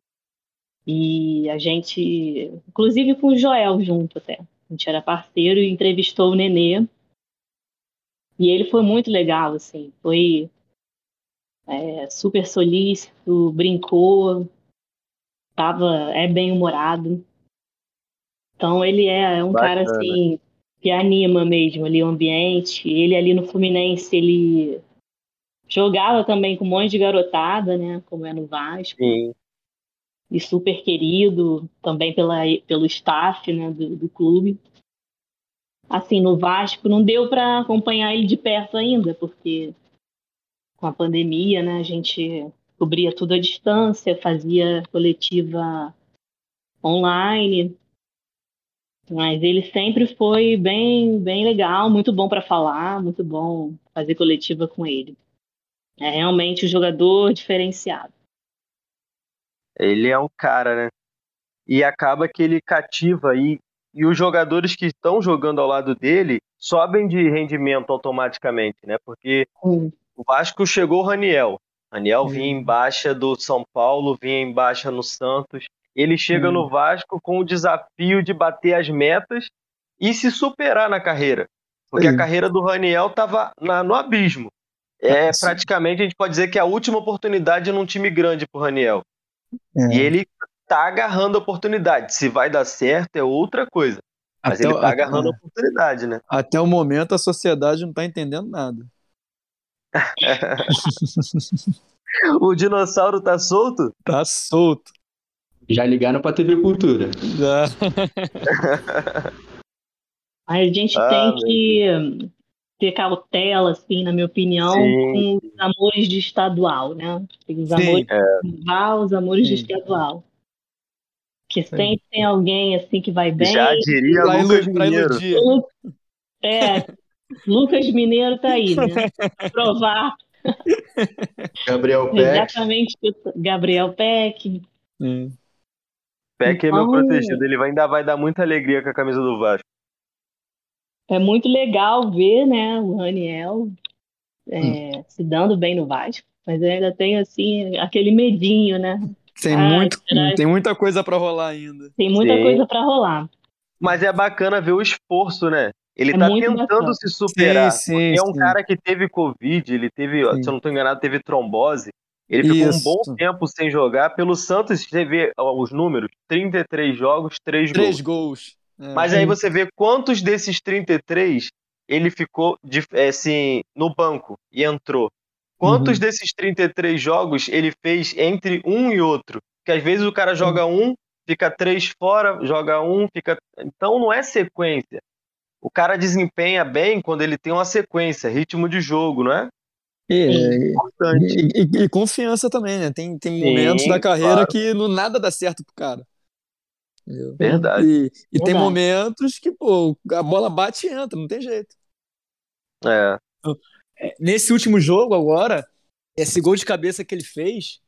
E a gente, inclusive com o Joel junto até. A gente era parceiro e entrevistou o Nenê. E ele foi muito legal, assim. Foi é, super solícito, brincou, tava, é bem humorado. Então ele é, é um cara Bacana. assim que anima mesmo ali o ambiente. Ele ali no Fluminense, ele jogava também com um monte de garotada, né? Como é no Vasco Sim. E super querido também pela, pelo staff né, do, do clube. Assim, no Vasco não deu para acompanhar ele de perto ainda, porque com a pandemia, né, a gente cobria tudo à distância, fazia coletiva online, mas ele sempre foi bem, bem legal, muito bom para falar, muito bom fazer coletiva com ele. É realmente um jogador diferenciado. Ele é um cara, né? E acaba que ele cativa aí. E os jogadores que estão jogando ao lado dele sobem de rendimento automaticamente, né? Porque o Vasco chegou o Raniel. Raniel vinha em baixa do São Paulo, vinha em baixa no Santos. Ele chega Hum. no Vasco com o desafio de bater as metas e se superar na carreira. Porque Sim. a carreira do Raniel estava no abismo. É Sim. praticamente, a gente pode dizer que é a última oportunidade num time grande pro Raniel. É. E ele tá agarrando a oportunidade. Se vai dar certo é outra coisa. Mas Até ele tá até- agarrando a oportunidade, né? Até o momento a sociedade não tá entendendo nada. O dinossauro tá solto? Tá solto. Já ligaram pra TV Cultura. Já. A gente Ah, tem que ter cautela, assim, na minha opinião, Sim. com os amores de estadual, né? Tem os Sim, amores de rival, os amores de Sim. estadual. Que sempre tem alguém, assim, que vai bem. Já diria Pra, Lucas Mineiro. Lu- É, Lucas Mineiro tá aí, né? Pra Provar Gabriel Peck. exatamente Gabriel Peck. Sim. Peck é meu protegido. Ele vai- ainda vai dar muita alegria com a camisa do Vasco. É muito legal ver, né, o Raniel é, Hum. se dando bem no Vasco. Mas eu ainda tenho, assim, aquele medinho, né? Tem, Ai, muito, será- tem muita coisa pra rolar ainda. Tem muita Sim. coisa pra rolar. Mas é bacana ver o esforço, né? Ele É tá tentando bacana. se superar. Sim, sim, é um sim. cara que teve Covid, ele teve, Sim. se eu não tô enganado, teve trombose. Ele ficou Isso. um bom tempo sem jogar. Pelo Santos, você vê os números: 33 jogos, 3 gols. Três gols. É. Mas aí você vê quantos desses 33 ele ficou de- é, assim, no banco e entrou. Quantos Uhum. desses 33 jogos ele fez entre um e outro? Porque às vezes o cara joga um, fica três fora, joga um, fica. Então não é sequência. O cara desempenha bem quando ele tem uma sequência, ritmo de jogo, não é? E, Importante. e- e- e confiança também, né? Tem, tem Sim, momentos da carreira claro. que no nada dá certo pro cara. Entendeu? Verdade. E, e tem momentos que, pô, a bola bate e entra, não tem jeito. É. Nesse último jogo agora, esse gol de cabeça que ele fez,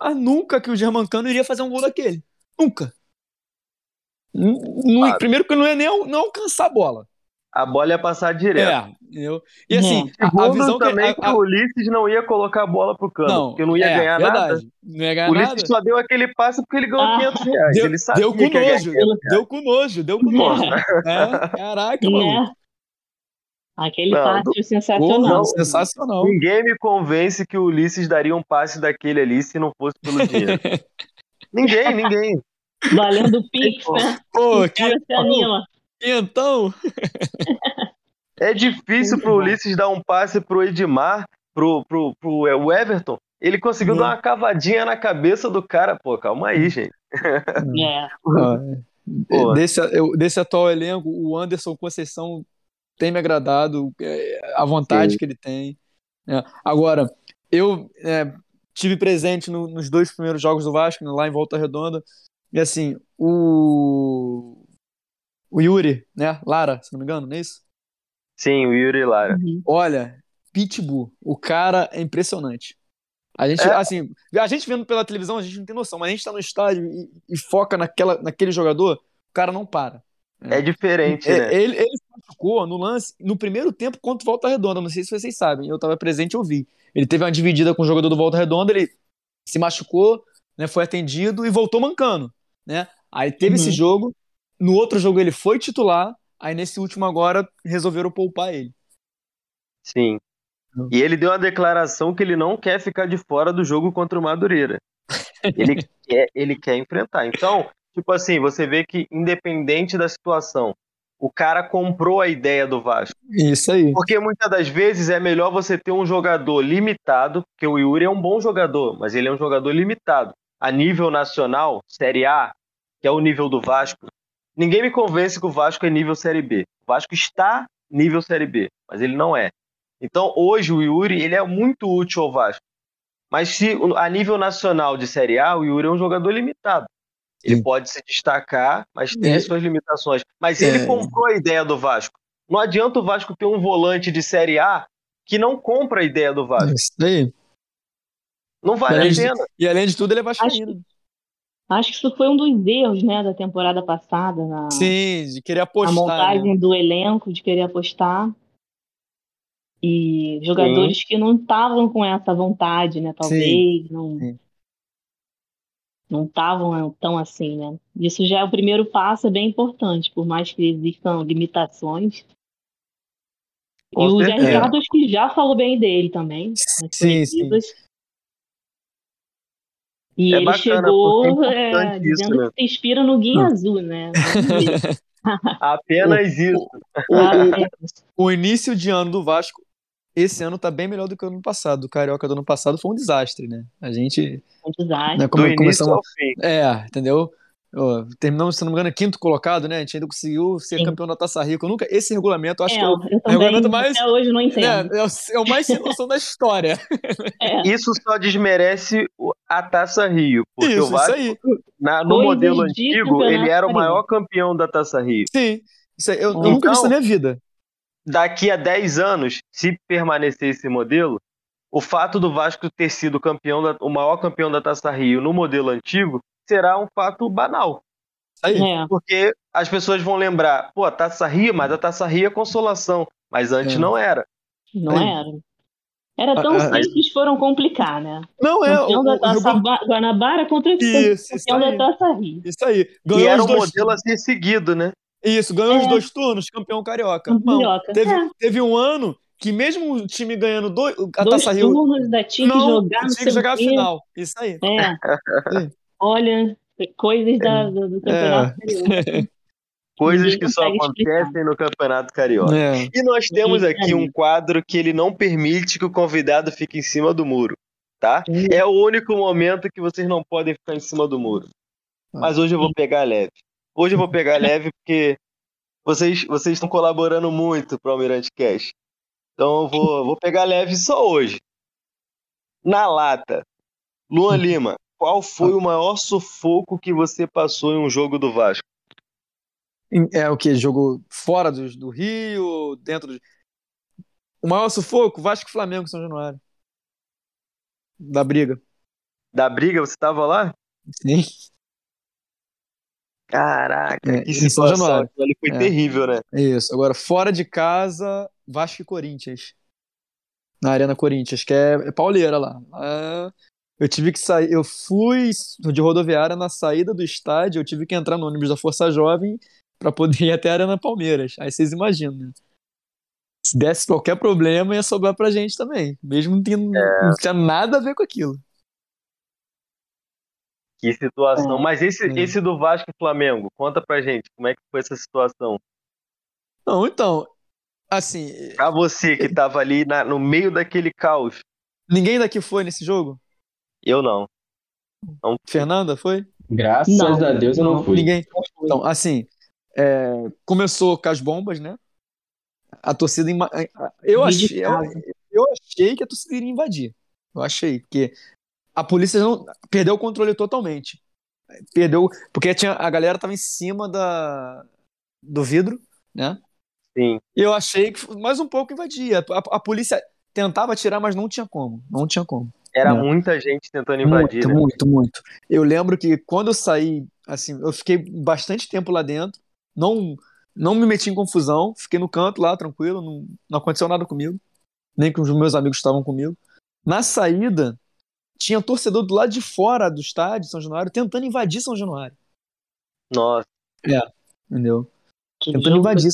mas nunca que o Germancano iria fazer um gol daquele. Nunca. Claro. Primeiro que não ia nem não alcançar a bola. A bola ia passar direto. É, entendeu? E assim, a, a visão que, também a- que a- o Ulisses não ia colocar a bola pro cano, não, porque não ia é, ganhar verdade, nada. Não ia ganhar O nada. Ulisses só deu aquele passe porque ele ganhou Ah. 500 reais. Deu, ele sabia deu com que nojo, 500 deu com nojo, deu com nojo. É, caraca, mano. Né? Aquele Não, passe Porra, sensacional. sensacional. Ninguém me convence que o Ulisses daria um passe daquele ali se não fosse pelo dinheiro. ninguém, ninguém. Valendo o Pix, né? Pô, O que cara se anima. Então. É difícil pro Ulisses dar um passe pro Edmar, pro, pro, pro o Everton. Ele conseguiu Hum. dar uma cavadinha na cabeça do cara. Pô, calma aí, gente. É. Pô. Desse, eu- desse atual elenco, o Anderson Conceição tem me agradado, é, a vontade Sim. que ele tem. né? Agora, eu é, tive presente no- nos dois primeiros jogos do Vasco, lá em Volta Redonda, e assim, o, o Yuri, né, Lara, se não me engano, não é isso? Sim, o Yuri Lara. Uhum. Olha, Pitbull, o cara é impressionante. A gente, É. assim, a gente vendo pela televisão, a gente não tem noção, mas a gente tá no estádio e, e foca naquela, naquele jogador, o cara não para. É diferente, É, né? ele, ele se machucou no lance no primeiro tempo contra o Volta Redonda. Não sei se vocês sabem, eu tava presente e eu vi. Ele teve uma dividida com o jogador do Volta Redonda, ele se machucou, né, foi atendido e voltou mancando. Né? Aí teve Uhum. esse jogo, no outro jogo ele foi titular, aí nesse último agora resolveram poupar ele. Sim. E ele deu uma declaração que ele não quer ficar de fora do jogo contra o Madureira. Ele quer, ele quer enfrentar. Então, tipo assim, você vê que independente da situação, o cara comprou a ideia do Vasco. Isso aí. Porque muitas das vezes é melhor você ter um jogador limitado, porque o Yuri é um bom jogador, mas ele é um jogador limitado. A nível nacional, Série A, que é o nível do Vasco, ninguém me convence que o Vasco é nível Série B. O Vasco está nível Série B, mas ele não é. Então, hoje o Yuri, ele é muito útil ao Vasco. Mas se a nível nacional de Série A, o Yuri é um jogador limitado. Ele Sim. pode se destacar, mas tem É. as suas limitações. Mas ele É. comprou a ideia do Vasco. Não adianta o Vasco ter um volante de Série A que não compra a ideia do Vasco. Isso aí. Não vale a pena. E além de tudo, ele é vascaíno. Acho que isso foi um dos erros, né, da temporada passada, na, Sim, de querer apostar. montagem né? do elenco, de querer apostar. E jogadores que não estavam com essa vontade, né? Talvez, não Sim. não estavam tão assim, né? Isso já é o primeiro passo, é bem importante, por mais que existam limitações. Com e o Zé certeza. Ricardo acho que já falou bem dele também, nas Sim, sim. E É ele bacana, chegou é é, importante isso, dizendo né? que se inspira no Guia Azul, né? Apenas isso. Ah, O início de ano do Vasco, esse ano tá bem melhor do que o ano passado. O Carioca do ano passado foi um desastre, né? A gente. é um desastre. Né, Do como, início começamos, ao fim. É, entendeu? Terminamos, se não me engano, quinto colocado, né? A gente ainda conseguiu ser Sim. campeão da Taça Rica. Eu nunca, esse regulamento, eu acho É, que é o, eu regulamento mais- até hoje não né, entendo. é o, é o mais sem noção da história. É, Isso só desmerece a Taça Rio. Porque Isso, o Vasco, isso aí. na- no Coisas modelo de antigo, ele era o maior campeão da Taça Rio. Sim. Isso aí. Eu, eu Então- nunca vi isso na minha vida. Daqui a 10 anos, se permanecer esse modelo, o fato do Vasco ter sido campeão da- o maior campeão da Taça Rio no modelo antigo será um fato banal. Isso aí. é, Porque as pessoas vão lembrar, pô, a Taça Rio, mas a Taça Rio é consolação. Mas antes É. não era. não Aí. era. Era tão Ah, ah, simples, foram complicar, né? Não é. Campeão O, da Taça Ba- Guanabara contra o Isso, isso campeão aí. da Taça Rio. Isso aí. E Ganhou era os um dois modelo a ser seguido, né? Isso, ganhou os É. dois turnos, campeão carioca. Não, carioca. teve, É. teve um ano que mesmo o time ganhando dois, a Dois Taça Rio, turnos da tinha que não, jogar no tinha que jogar a final. Isso aí. É. Olha, coisas da, do, do campeonato carioca. Coisas Ninguém que só consegue explicar. acontecem no Campeonato Carioca. É. E nós temos Isso aqui um quadro que ele não permite que o convidado fique em cima do muro, tá? É o único momento que vocês não podem ficar em cima do muro. Mas hoje eu vou pegar leve. Hoje eu vou pegar leve porque vocês vocês estão colaborando muito para o Almirante Cash. Então eu vou, vou pegar leve só hoje. Na lata, Luan Lima, qual foi o maior sufoco que você passou em um jogo do Vasco? É o que? Jogo fora do, do Rio, dentro do. O maior sufoco, Vasco e Flamengo em São Januário. Da briga. Da briga, você estava lá? Sim. Caraca, É, que em São. Januário. Ali foi É. terrível, né? Isso. Agora, fora de casa, Vasco e Corinthians. Na Arena Corinthians, que é, é pauleira lá. Lá, eu tive que sair. Eu fui de rodoviária na saída do estádio, eu tive que entrar no ônibus da Força Jovem pra poder ir até a Arena Palmeiras. Aí vocês imaginam, né? Se desse qualquer problema, ia sobrar pra gente também. Mesmo não tendo, não tinha nada a ver com aquilo. Que situação. É. Mas esse, É. esse do Vasco e Flamengo, conta pra gente, como é que foi essa situação? Não, então, assim, Pra você que tava ali na- no meio daquele caos. ninguém daqui foi nesse jogo? Eu não. Fernanda foi? Graças Não. a Deus eu não fui. Ninguém. Então, assim, é, começou com as bombas, né? A torcida. inva- Eu achei, eu, eu achei que a torcida iria invadir. Eu achei, porque a polícia não perdeu o controle totalmente. Perdeu, porque tinha, a galera tava em cima da, do vidro, né? Sim. E eu achei que mais um pouco invadia. A, a polícia tentava atirar, mas não tinha como. Não tinha como. Era Não. muita gente tentando invadir, muito, né? muito, muito. Eu lembro que quando eu saí, assim, eu fiquei bastante tempo lá dentro, não, não me meti em confusão, fiquei no canto lá, tranquilo, não, não aconteceu nada comigo, nem com os meus amigos estavam comigo. Na saída, tinha torcedor do lado de fora do estádio, São Januário, tentando invadir São Januário, Nossa. entendeu? Que Tentando invadir.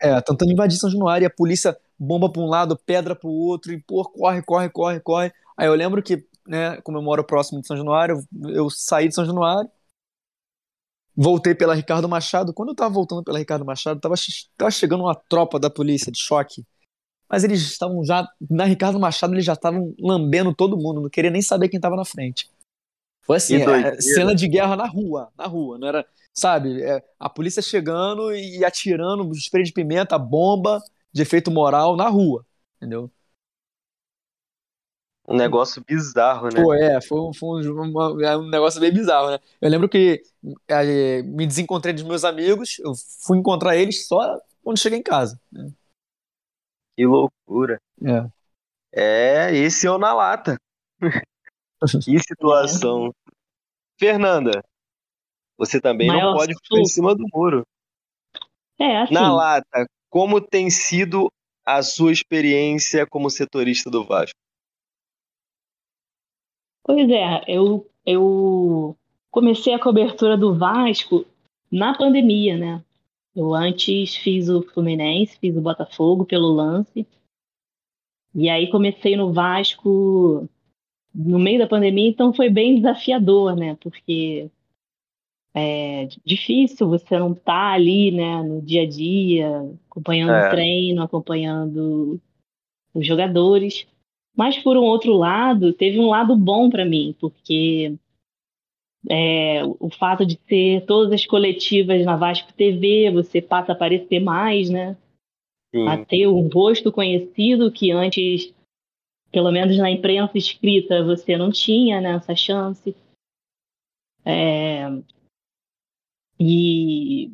É, tentando invadir São Januário e a polícia bomba para um lado, pedra para o outro, e pô, corre, corre, corre, corre. Aí eu lembro que, né, como eu moro próximo de São Januário, eu, eu saí de São Januário, voltei pela Ricardo Machado. Quando eu tava voltando pela Ricardo Machado, tava, tava chegando uma tropa da polícia de choque. Mas eles estavam já, na Ricardo Machado, eles já estavam lambendo todo mundo, não queria nem saber quem tava na frente. Foi assim, é, doideira. cena de guerra na rua, na rua, não era, sabe, é, a polícia chegando e atirando spray de pimenta, bomba de efeito moral na rua, entendeu? Um negócio bizarro, né? Pô, é, foi, um- foi um, uma- é um negócio bem bizarro, né? Eu lembro que é, me desencontrei dos meus amigos, eu fui encontrar eles só quando cheguei em casa. né? Que loucura. É. É, esse é o na lata. Que situação. Fernanda, você também não Maior pode ficar em cima do muro. É, assim, Na lata, como tem sido a sua experiência como setorista do Vasco? Pois é, eu, eu comecei a cobertura do Vasco na pandemia, né? Eu antes fiz o Fluminense, fiz o Botafogo pelo lance. E aí comecei no Vasco no meio da pandemia, então foi bem desafiador, né? Porque é difícil você não estar ali, né, no dia a dia, acompanhando É. o treino, acompanhando os jogadores. Mas por um outro lado, teve um lado bom para mim, porque é, o fato de ter todas as coletivas na Vasco TV, você passa a aparecer mais, né? a Sim, ter um rosto conhecido que antes, pelo menos na imprensa escrita, você não tinha né, essa chance. É, E,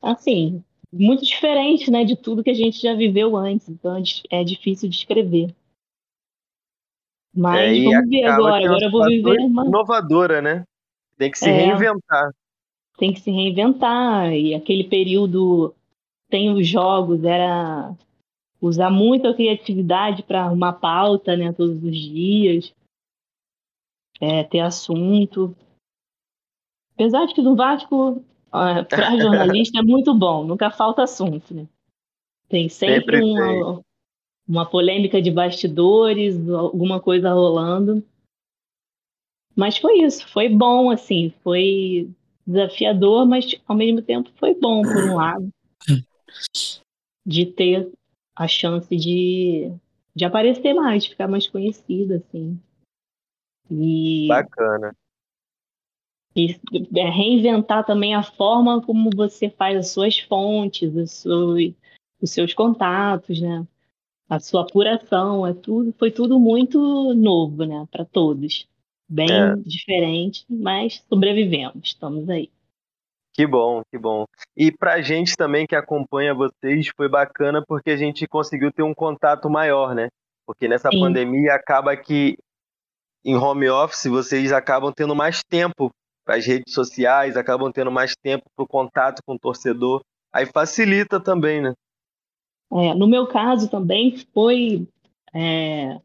assim, muito diferente né, de tudo que a gente já viveu antes, então é di- difícil de escrever. Mas É, vamos ver agora. é Agora eu vou viver uma, inovadora, né? Tem que se É. reinventar. tem que se reinventar. E aquele período sem os jogos era usar muita criatividade para arrumar pauta, né, todos os dias, é, ter assunto. Apesar de que no Vasco, para jornalista é muito bom, nunca falta assunto, né? Tem sempre, Sempre uma, uma polêmica de bastidores, alguma coisa rolando. Mas foi isso, foi bom, assim, foi desafiador, mas ao mesmo tempo foi bom, por um lado, de ter a chance de, de aparecer mais, de ficar mais conhecida, assim. E, Bacana. e reinventar também a forma como você faz as suas fontes, os seus, os seus contatos, né? A sua apuração, é tudo, foi tudo muito novo, né, para todos. Bem É. diferente, mas sobrevivemos, estamos aí. Que bom, que bom. E pra gente também que acompanha vocês, foi bacana porque a gente conseguiu ter um contato maior, né? Porque nessa Sim. pandemia acaba que em home office vocês acabam tendo mais tempo para as redes sociais, acabam tendo mais tempo para o contato com o torcedor. Aí facilita também, né? É, no meu caso também foi é,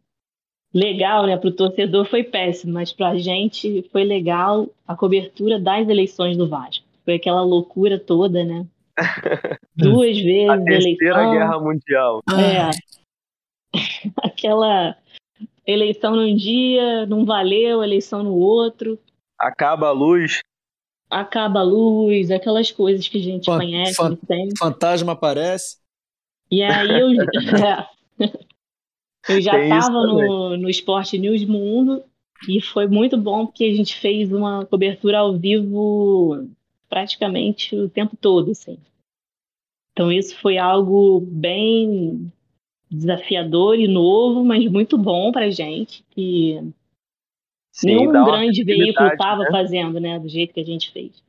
legal, né? Para o torcedor foi péssimo, mas para a gente foi legal a cobertura das eleições do Vasco. Foi aquela loucura toda, né? Duas vezes a terceira eleição. guerra mundial. É. aquela eleição num dia, não valeu, eleição no outro. Acaba a luz. Acaba a luz, aquelas coisas que a gente Fan- conhece fan- sempre. Fantasma aparece. E aí eu, é. eu já estava no, no Esporte News Mundo e foi muito bom porque a gente fez uma cobertura ao vivo praticamente o tempo todo, assim. Então isso foi algo bem desafiador e novo, mas muito bom pra gente, que nenhum dá uma grande veículo estava né? fazendo, né, do jeito que a gente fez.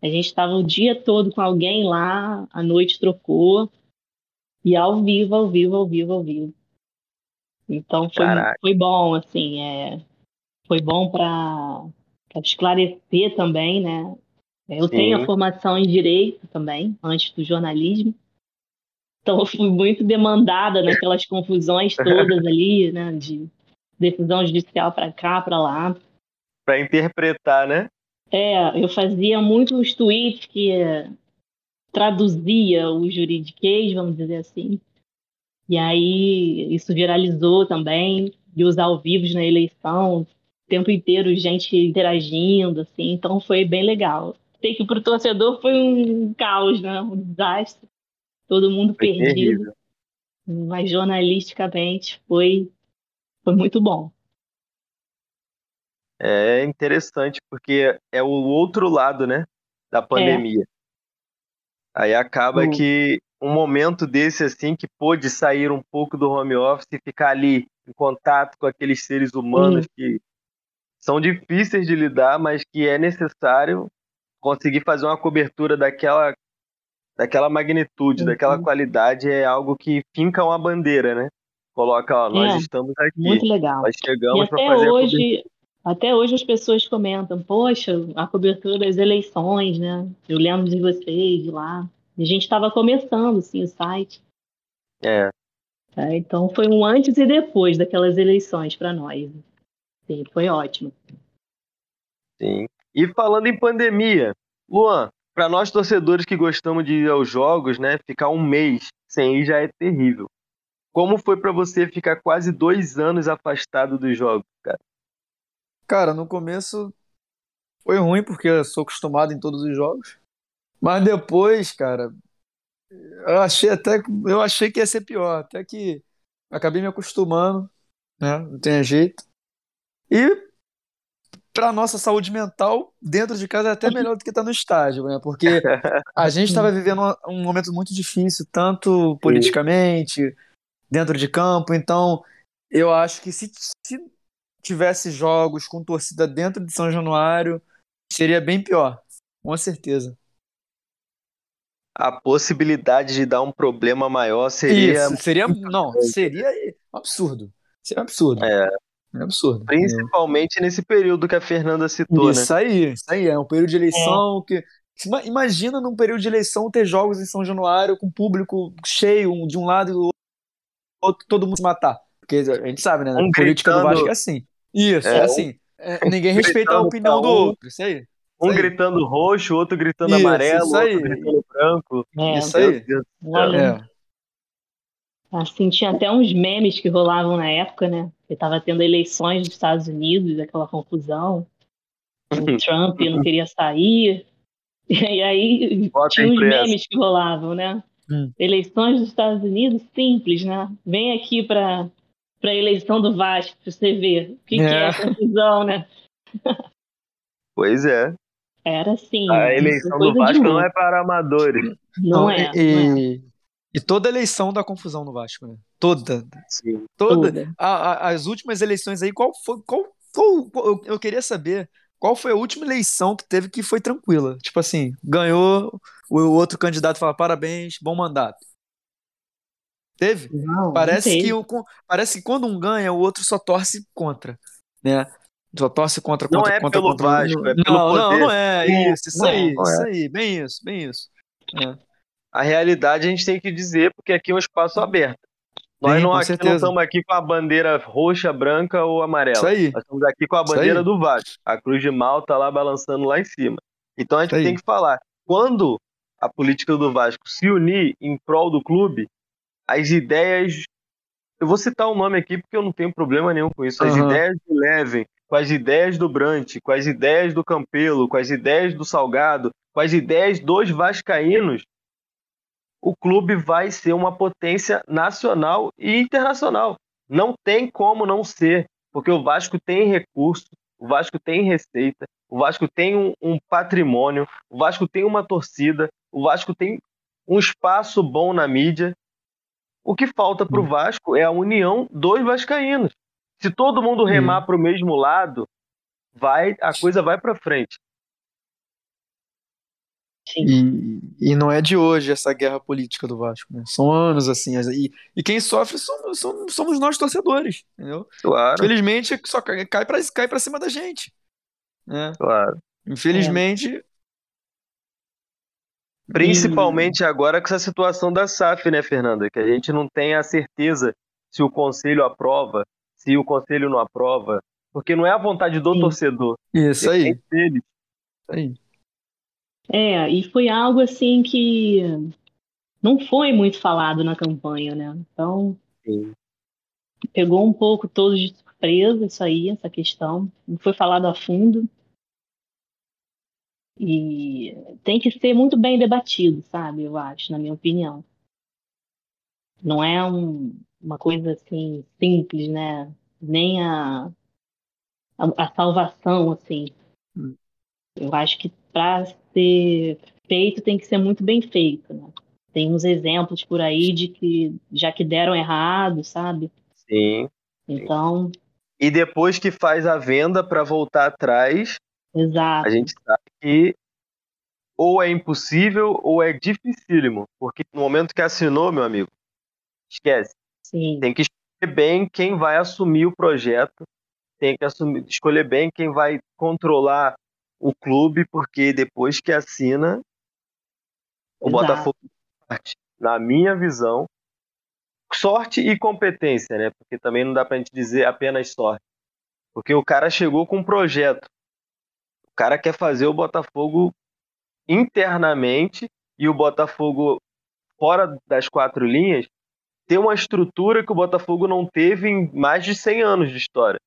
A gente estava o dia todo com alguém lá, a noite trocou, e ao vivo, ao vivo, ao vivo, ao vivo. Então foi, Caraca. foi bom, assim, é, foi bom para esclarecer também, né? Eu tenho Sim. a formação em direito também, antes do jornalismo. Então eu fui muito demandada naquelas confusões todas ali, né? De decisão judicial para cá, para lá. Para interpretar, né? É, eu fazia muitos tweets que traduzia o juridiquês, vamos dizer assim. E aí isso viralizou também, de usar ao vivo na eleição, o tempo inteiro gente interagindo, assim, então foi bem legal. Sei que para o torcedor foi um caos, né? Um desastre. Todo mundo Foi perdido, terrível. mas jornalisticamente foi, foi muito bom. É interessante porque é o outro lado, né, da pandemia. Aí acaba Hum. que um momento desse assim que pôde sair um pouco do home office e ficar ali em contato com aqueles seres humanos que são difíceis de lidar, mas que é necessário conseguir fazer uma cobertura daquela daquela magnitude, Uhum. daquela qualidade é algo que finca uma bandeira, né? Coloca, ó, nós É, estamos aqui, Muito legal. nós chegamos para fazer a cobertura. hoje, até hoje as pessoas comentam, poxa, a cobertura das eleições, né? Eu lembro de vocês de lá. A gente estava começando, assim, o site. É, tá? Então foi um antes e depois daquelas eleições para nós. Sim, foi ótimo. Sim. E falando em pandemia, Luan, para nós torcedores que gostamos de ir aos jogos, né, ficar um mês sem ir já é terrível. Como foi para você ficar quase dois anos afastado dos jogos, cara? Cara, no começo foi ruim porque eu sou acostumado em todos os jogos. Mas depois, cara, eu achei até eu achei que ia ser pior, até que acabei me acostumando, né? Não tem jeito. E para nossa saúde mental, dentro de casa é até melhor do que estar no estádio, né? Porque a gente estava vivendo um- um momento muito difícil, tanto politicamente, dentro de campo. Então, eu acho que se, se tivesse jogos com torcida dentro de São Januário, seria bem pior, com certeza. A possibilidade de dar um problema maior seria Isso, seria. Não, seria um absurdo. Seria um absurdo. É. Um absurdo. principalmente nesse período que a Fernanda citou, né? Isso aí, isso aí. É um período de eleição que. Ima- Imagina num período de eleição ter jogos em São Januário com público cheio um de um lado e do outro, todo mundo se matar. Porque a gente sabe, né? Um a política do gritando- Vasco é assim. Isso, é, um- assim. É, ninguém respeita a opinião do outro. Isso aí. Um Isso aí. gritando roxo, outro gritando Isso, amarelo, isso aí. outro gritando branco. É, Isso aí. Olha, É. assim, tinha até uns memes que rolavam na época, né? Que tava tendo eleições nos Estados Unidos, aquela confusão. O Trump não queria sair. E aí Bota tinha uns impresso. memes que rolavam, né? Hum. Eleições dos Estados Unidos, simples, né? Vem aqui para a eleição do Vasco, pra você ver o que, que é É. a confusão, né? Pois é. Era assim. A eleição coisa do Vasco não é para amadores. Não, é. e, não é. e- toda eleição dá confusão no Vasco, né? Toda. Sim. Toda. Toda. A- a- as últimas eleições aí, qual foi. Qual, qual- qual- eu, eu queria saber qual foi a última eleição que teve que foi tranquila. Tipo assim, ganhou, o outro candidato fala parabéns, bom mandato. Teve? Não, Parece não que, o- parece que quando um ganha, o outro só torce contra, né? Só torce contra, Não contra, é contra, pelo contra. Vasco, é pelo não, não, poder. não é. Isso, isso Não é, aí, não é. isso aí. Bem isso, bem isso. É. A realidade a gente tem que dizer, porque aqui é um espaço aberto. Nós Sim, não, aqui, não estamos aqui com a bandeira roxa, branca ou amarela. Isso aí. Nós estamos aqui com a bandeira do Vasco. A Cruz de Malta lá balançando lá em cima. Então a gente tem que falar. Quando a política do Vasco se unir em prol do clube, as ideias. Eu vou citar o nome aqui porque eu não tenho problema nenhum com isso. As Aham. ideias do Leven, com as ideias do Brant, com as ideias do Campelo, com as ideias do Salgado, com as ideias dos Vascaínos, o clube vai ser uma potência nacional e internacional. Não tem como não ser, porque o Vasco tem recurso, o Vasco tem receita, o Vasco tem um, um patrimônio, o Vasco tem uma torcida, o Vasco tem um espaço bom na mídia. O que falta para o Vasco é a união dos vascaínos. Se todo mundo remar para o mesmo lado, vai a coisa vai para frente. E, e não é de hoje essa guerra política do Vasco, né? São anos assim. E, e quem sofre somos, somos, somos nós torcedores, entendeu? Claro, Infelizmente, só cai, cai, pra, cai pra cima da gente. Né? claro. Infelizmente. Principalmente agora com essa situação da SAF, né, Fernanda? Que a gente não tem a certeza se o conselho aprova, se o conselho não aprova. Porque não é a vontade do Sim. torcedor. Isso aí. depende dele. Isso aí. É, e foi algo assim que não foi muito falado na campanha, né? Então, Sim. pegou um pouco todos de surpresa isso aí, essa questão. Não foi falado a fundo. E tem que ser muito bem debatido, sabe? Eu acho, na minha opinião. Não é um- uma coisa assim simples, né? Nem a, a, a salvação, assim. Hum. Eu acho que para ser feito tem que ser muito bem feito, né? Tem uns exemplos por aí de que já que deram errado, sabe? Sim. Então, E depois que faz a venda para voltar atrás, exato. a gente sabe que ou é impossível ou é dificílimo. Porque no momento que assinou, meu amigo, esquece. Sim, Tem que escolher bem quem vai assumir o projeto, tem que assumir, escolher bem quem vai controlar o clube, porque depois que assina, o Exato. Botafogo na minha visão, sorte e competência, né? Porque também não dá pra gente dizer apenas sorte. Porque o cara chegou com um projeto. O cara quer fazer o Botafogo internamente e o Botafogo fora das quatro linhas ter uma estrutura que o Botafogo não teve em mais de 100 anos de história.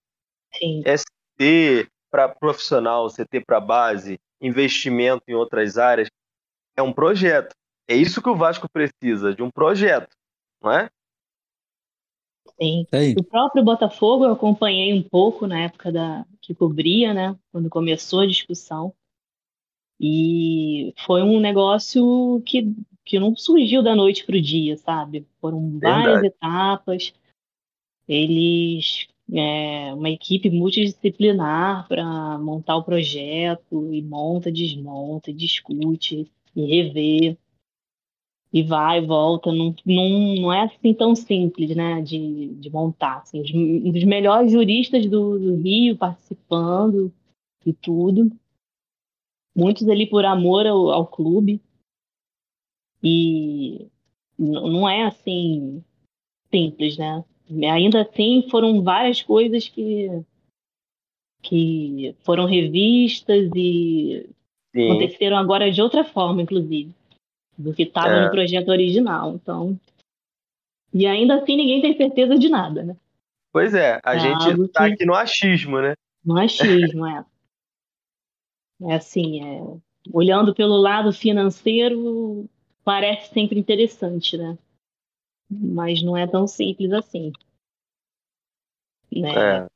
sim, CT para profissional, CT para base, investimento em outras áreas. É um projeto. É isso que o Vasco precisa, de um projeto, não é? Aí. O próprio Botafogo eu acompanhei um pouco na época da que cobria, né? Quando começou a discussão. E foi um negócio que, que não surgiu da noite para o dia, sabe? Foram várias Verdade. etapas. Eles, é, uma equipe multidisciplinar para montar o projeto, e monta, desmonta, discute, e revê, e vai, volta. Não, não, não é assim tão simples, né, de, de montar. Assim, os, um dos melhores juristas do, do Rio participando e tudo. Muitos ali por amor ao, ao clube. E não é assim simples, né? Ainda assim, foram várias coisas que, que foram revistas e Sim. aconteceram agora de outra forma, inclusive, do que estava É. no projeto original. Então, e ainda assim ninguém tem certeza de nada, né? Pois é, a É gente algo tá que- aqui no achismo, né? No achismo, é. É assim, é, olhando pelo lado financeiro, parece sempre interessante, né? Mas não é tão simples assim. Né? É.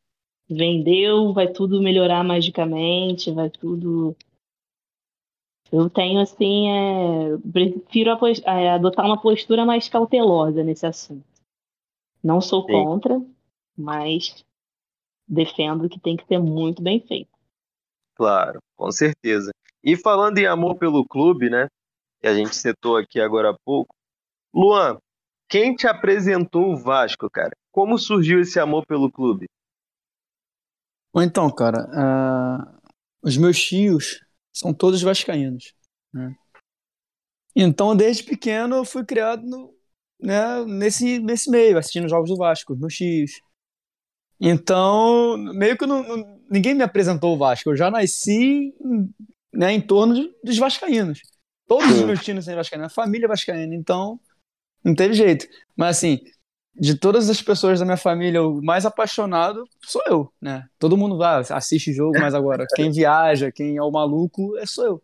Vendeu, vai tudo melhorar magicamente, vai tudo. Eu tenho, assim, é, prefiro é, adotar uma postura mais cautelosa nesse assunto. Não sou Sim. contra, mas defendo que tem que ser muito bem feito. Claro, com certeza. E falando em amor pelo clube, né? Que a gente citou aqui agora há pouco. Luan, quem te apresentou o Vasco, cara? Como surgiu esse amor pelo clube? Então, cara, uh, os meus tios são todos vascaínos. Né? Então, desde pequeno, eu fui criado no, né, nesse, nesse meio, assistindo jogos do Vasco, meus tios. Então, meio que não, não, ninguém me apresentou o Vasco. Eu já nasci né, em torno de, dos vascaínos. Todos os meus tios são vascaínos, a família é vascaína. Então, não teve jeito. Mas, assim, de todas as pessoas da minha família, o mais apaixonado sou eu, né? Todo mundo vai, assiste jogo, mas agora quem viaja, quem é o maluco, é sou eu.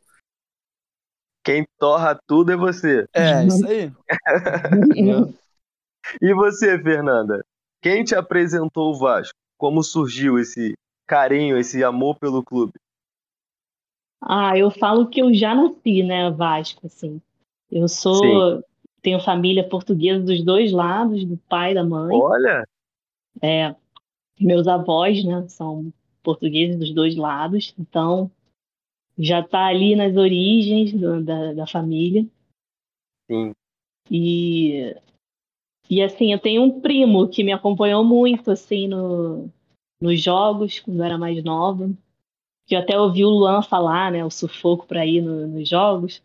Quem torra tudo é você. É, isso aí. e você, Fernanda? Quem te apresentou o Vasco? Como surgiu esse carinho, esse amor pelo clube? Ah, eu falo que eu já nasci, né, Vasco, assim. Eu sou, Sim. Tenho família portuguesa dos dois lados, do pai e da mãe. Olha! É, meus avós, né, são portugueses dos dois lados, então já tá ali nas origens do, da, da família. Sim. E, e assim, eu tenho um primo que me acompanhou muito, assim, no, nos jogos, quando eu era mais nova. Que eu até ouvi o Luan falar, né, o sufoco para ir no, nos jogos.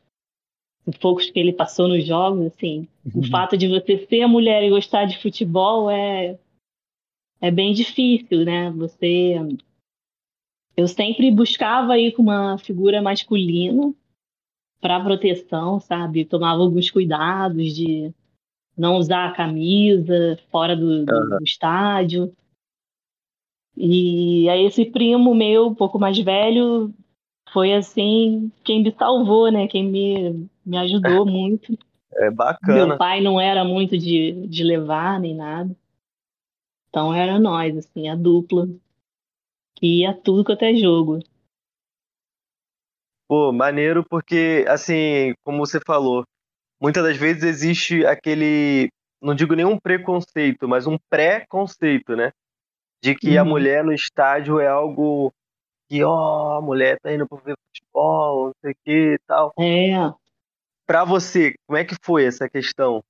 Sufocos que ele passou nos jogos, assim. Uhum. O fato de você ser mulher e gostar de futebol é, é bem difícil, né? Você eu sempre buscava ir com uma figura masculina para proteção, sabe? Tomava alguns cuidados de não usar a camisa fora do, do, uhum. do estádio. E aí esse primo meu, um pouco mais velho, foi assim quem me salvou, né? Quem me, me ajudou muito. É bacana. Meu pai não era muito de, de levar nem nada. Então era nós, assim, a dupla que ia tudo quanto é jogo. Pô, maneiro porque, assim, como você falou, muitas das vezes existe aquele, não digo nenhum preconceito, mas um pré-conceito, né? De que uhum. a mulher no estádio é algo que, ó, oh, a mulher tá indo pra ver futebol, não sei o que e tal. É. Pra você, como é que foi essa questão?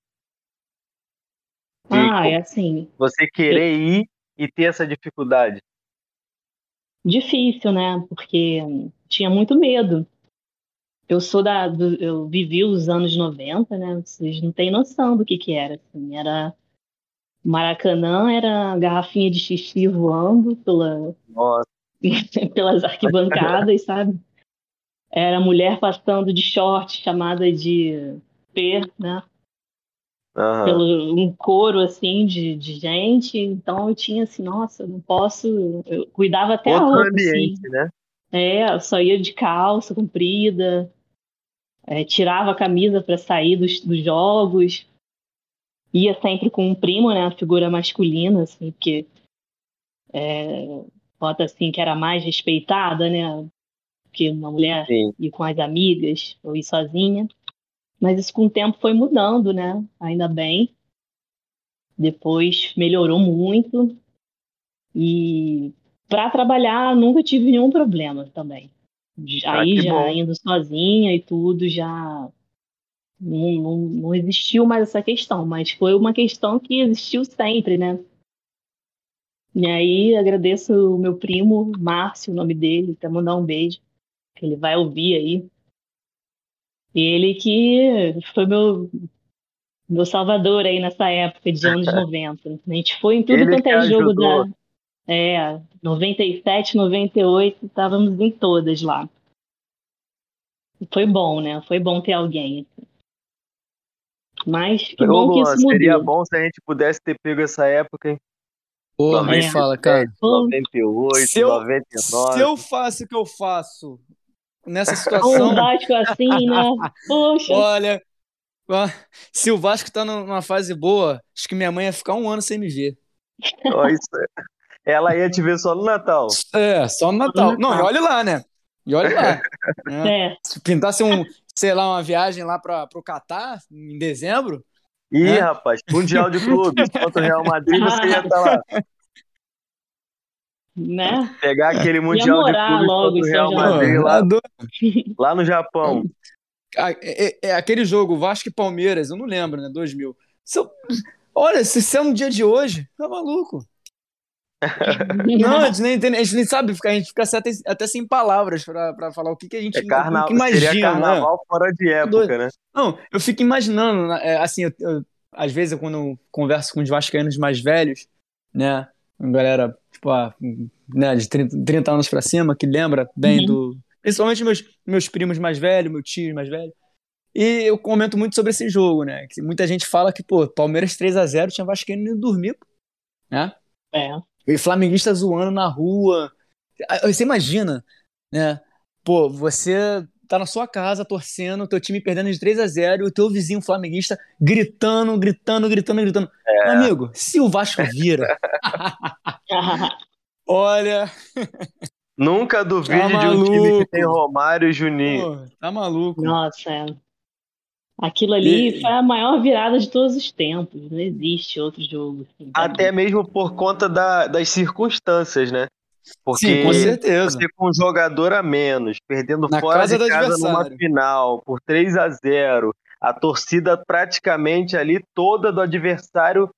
De ah, é assim. Você querer ir e ter essa dificuldade difícil, né? Porque tinha muito medo. Eu sou da. Do, eu vivi os anos 90, né? Vocês não têm noção do que, que era. Assim. Era. Maracanã era garrafinha de xixi voando pela, pelas arquibancadas, sabe? Era mulher passando de short chamada de P, né? Uhum. Pelo um coro assim de, de gente, então eu tinha assim, nossa, não posso, eu cuidava até Outro a roupa, ambiente, assim. né? É, eu só ia de calça comprida, é, tirava a camisa para sair dos, dos jogos, ia sempre com um primo, né, a figura masculina, assim, porque é, bota assim que era mais respeitada, né, que uma mulher Sim. ir com as amigas ou ir sozinha. Mas isso com o tempo foi mudando, né? Ainda bem. Depois melhorou muito. E para trabalhar nunca tive nenhum problema também. Ah, Aí já bom. indo sozinha e tudo, já não, não, não, existiu mais essa questão, mas foi uma questão que existiu sempre, né? E aí agradeço o meu primo, Márcio, o nome dele, até mandar um beijo, que ele vai ouvir aí. Ele que foi meu, meu salvador aí nessa época de anos 90. A gente foi em tudo Ele quanto é jogo da. É, 97, 98, estávamos em todas lá. Foi bom, né? Foi bom ter alguém. Mas que bom Luan, que isso mudou. Seria bom se a gente pudesse ter pego essa época, hein? Pô, é. fala, cara. 98, se eu, 99. Se eu faço o que eu faço nessa situação. Um Vasco assim, né? Poxa. Olha, se o Vasco tá numa fase boa, acho que minha mãe ia ficar um ano sem me ver. Oh, isso é. Ela ia te ver só no Natal. É, só no Natal. Não, e olha lá, né? E olha lá. Né? É. Se pintasse um, sei lá, uma viagem lá para o Catar em dezembro. Ih, né? rapaz, Mundial de Clubes contra o Real Madrid, você ia estar tá lá né? Pegar aquele mundial de clubes do Real Madrid lá, lá no Japão. Ah, é, é, é, aquele jogo Vasco e Palmeiras, eu não lembro, né? 2000. Se eu, olha, se, se é no dia de hoje, tá maluco. Não, a gente nem, entende, a gente nem sabe, a gente fica até, até sem palavras pra, pra falar o que, que a gente É carna... o que imagina. Seria né? carnaval fora de época, né? Não, eu fico imaginando, é, assim, eu- eu- às vezes eu, quando eu converso com os vascaínos mais velhos, né, uma galera, tipo, ah, né, de 30, 30 anos pra cima, que lembra bem Uhum. do... Principalmente meus, meus primos mais velhos, meu tio mais velho. E eu comento muito sobre esse jogo, né, que muita gente fala que, pô, Palmeiras 3 a 0 tinha vascaíno indo dormir, né? É. E flamenguista zoando na rua. Aí Você imagina, né? Pô, você tá na sua casa torcendo, teu time perdendo de 3 a 0 e o teu vizinho flamenguista gritando, gritando, gritando, gritando. Meu amigo, se o Vasco vira, olha, Nunca duvide Tá de um time que tem Romário e Juninho. pô, tá maluco. Nossa, é. Aquilo ali E- foi a maior virada de todos os tempos. Não existe outro jogo. assim, Até mesmo por conta da- das circunstâncias, né? Porque Sim, com certeza. você com um jogador a menos, perdendo Na fora casa de do casa numa final por 3 a 0 a torcida praticamente ali toda do adversário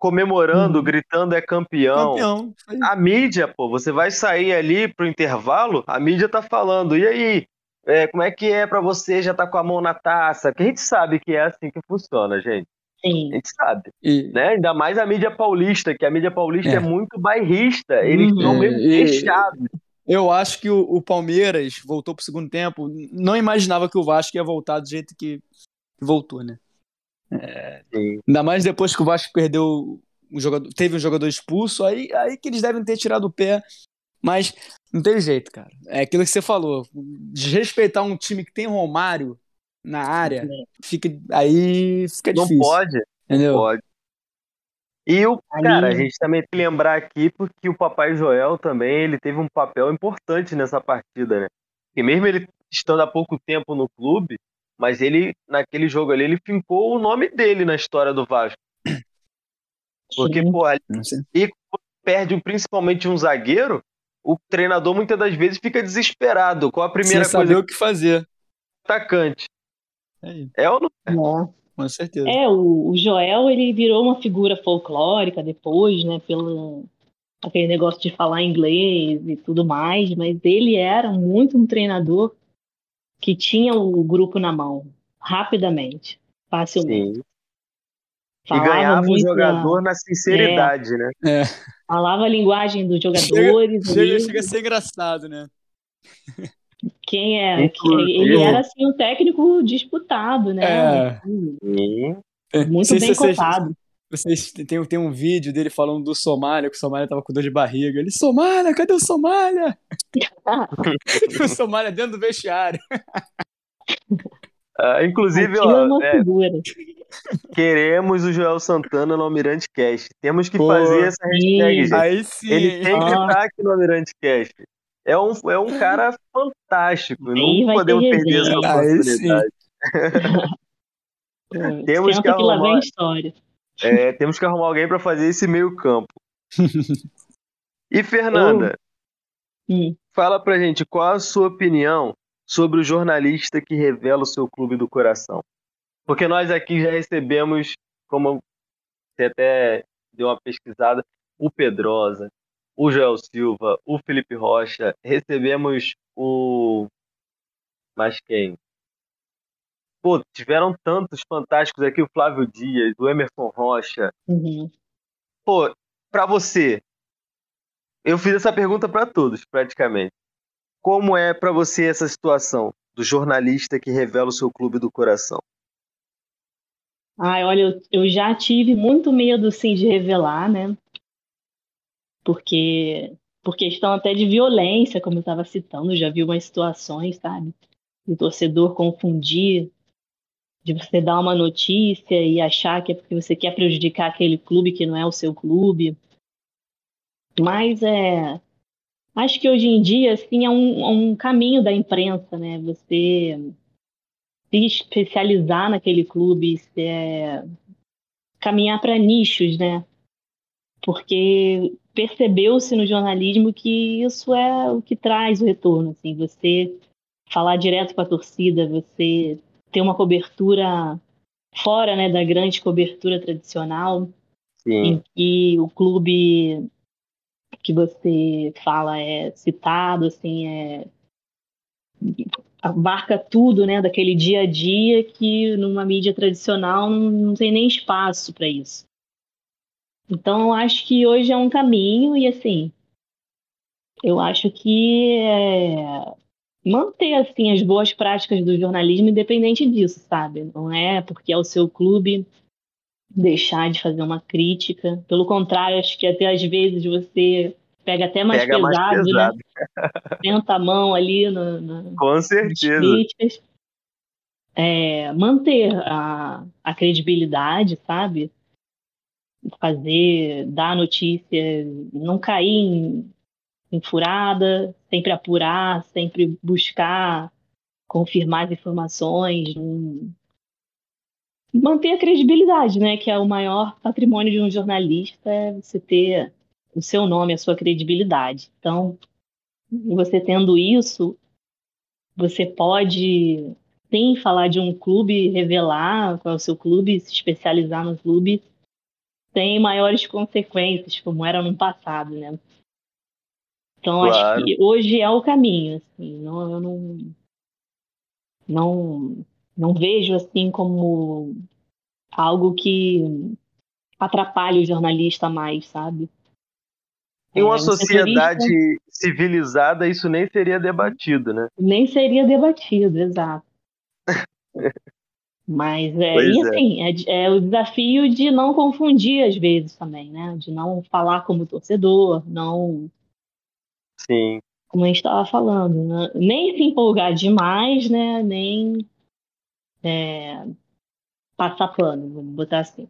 comemorando, Uhum. gritando é campeão. Campeão. A mídia, pô, você vai sair ali pro intervalo, a mídia tá falando, e aí? É, como é que é pra você já tá com a mão na taça? Porque a gente sabe que é assim que funciona, gente. A Sim. gente sabe, E, né? Ainda mais a mídia paulista, que a mídia paulista é, É. muito bairrista. Eles Uhum. são meio E- fechados. eu acho que o, o Palmeiras voltou pro segundo tempo. Não imaginava que o Vasco ia voltar do jeito que voltou, né? Ainda mais depois que o Vasco perdeu um jogador, teve um jogador expulso, aí, aí que eles devem ter tirado o pé. Mas não teve jeito, cara. É aquilo que você falou. Desrespeitar um time que tem Romário na área, fica, aí fica Não difícil. pode, entendeu? pode. E o cara, a gente também tem que lembrar aqui porque o Papai Joel também ele teve um papel importante nessa partida, né? E mesmo ele estando há pouco tempo no clube, mas ele naquele jogo ali ele fincou o nome dele na história do Vasco, porque Sim. pô, ali Não sei. perde principalmente um zagueiro, o treinador muitas das vezes fica desesperado. Qual a primeira Sem saber coisa o que fazer. atacante? Aí, É ou não? É. com certeza. É, o, o Joel, ele virou uma figura folclórica depois, né, pelo aquele negócio de falar inglês e tudo mais, mas ele era muito um treinador que tinha o grupo na mão, rapidamente, facilmente. Sim. E Falava ganhava o jogador na sinceridade, né? É. falava a linguagem dos jogadores Chega, ali, chega a ser engraçado, né? quem é, Inclusive- ele era assim um técnico disputado, né? É. Sim. Muito sei bem cotado. Vocês tem, tem um vídeo dele falando do Somália, que o Somália tava com dor de barriga. Ele, Somália, cadê o Somália? o Somália dentro do vestiário. Ah, inclusive, é ó, é, queremos o Joel Santana no Almirante Cast. Temos que Pô, fazer essa hashtag, sim. Aí sim. Ele tem que Ah. estar aqui no Almirante Cast. É um, é um cara fantástico. Não podemos ter perder essa oportunidade. Pô, Temos Senta que que lá arrumar- vem história. É, temos que arrumar alguém para fazer esse meio campo. E Fernanda, Hum. fala pra gente qual a sua opinião sobre o jornalista que revela o seu clube do coração. Porque nós aqui já recebemos, como você até deu uma pesquisada, o Pedrosa, o Joel Silva, o Felipe Rocha, recebemos o. Mas quem? Pô, tiveram tantos fantásticos aqui, o Flávio Dias, o Emerson Rocha. Uhum. Pô, pra você, eu fiz essa pergunta pra todos, praticamente. Como é pra você essa situação do jornalista que revela o seu clube do coração? Ai, olha, eu, eu já tive muito medo, sim, de revelar, né? Porque, por questão até de violência, como eu estava citando, já vi umas situações, sabe? Do torcedor confundir, de você dar uma notícia e achar que é porque você quer prejudicar aquele clube que não é o seu clube. Mas é. Acho que hoje em dia, assim, é um, é um caminho da imprensa, né? Você se especializar naquele clube, se é, caminhar para nichos, né? Porque percebeu-se no jornalismo que isso é o que traz o retorno, assim, você falar direto com a torcida, você ter uma cobertura fora, né, da grande cobertura tradicional, Sim. em que o clube que você fala é citado, assim, é abarca tudo, né, daquele dia a dia que numa mídia tradicional não, não tem nem espaço para isso. Então, eu acho que hoje é um caminho e assim, eu acho que é manter assim as boas práticas do jornalismo independente disso, sabe? Não é porque é o seu clube deixar de fazer uma crítica. Pelo contrário, acho que até às vezes você pega até mais Pega pesado, mais pesado. né? Tenta a mão ali no, no, Com nas certeza. críticas. É, manter a, a credibilidade, sabe? Fazer, dar notícia, não cair em, em furada, sempre apurar, sempre buscar confirmar as informações, manter a credibilidade, né? Que é o maior patrimônio de um jornalista, é você ter o seu nome, a sua credibilidade. Então, você tendo isso, você pode sim falar de um clube, revelar qual é o seu clube, se especializar no clube, sem maiores consequências, como era no passado, né? Então, acho Claro. que hoje é o caminho, assim, não, eu não, não, não vejo assim como algo que atrapalhe o jornalista mais, sabe? Em uma É, um sociedade setorista civilizada, isso nem seria debatido, né? nem seria debatido, exato. Mas é, Pois e é. assim, é, de- é o desafio de não confundir às vezes também, né? De não falar como torcedor, não, Sim. como a gente estava falando, né? nem se empolgar demais, né? Nem é, passar pano, vamos botar assim.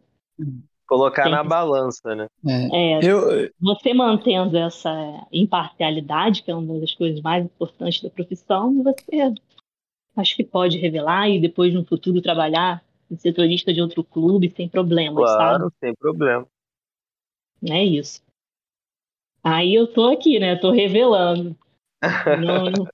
Colocar Tem na que- balança, né? É, É, eu, você mantendo essa imparcialidade, que é uma das coisas mais importantes da profissão, você acho que pode revelar e depois no futuro trabalhar em setorista de outro clube sem problemas, sabe? Claro, sem problema. É isso. Aí eu tô aqui, né? Tô revelando. Não-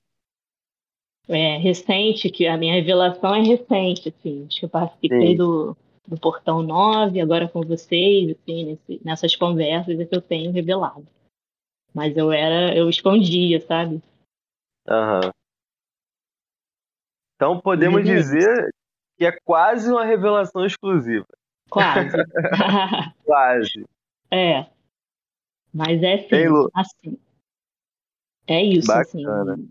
É recente, que a minha revelação é recente, assim. Acho que eu participei Sim. do, do Portão 9, agora com vocês, assim, nesse- nessas conversas é que eu tenho revelado. Mas eu era, eu escondia, sabe? Aham. Então podemos Evidente. dizer que é quase uma revelação exclusiva. Quase. Quase. é. Mas é sim, Ei, Lu. assim. É isso, Bacana. assim.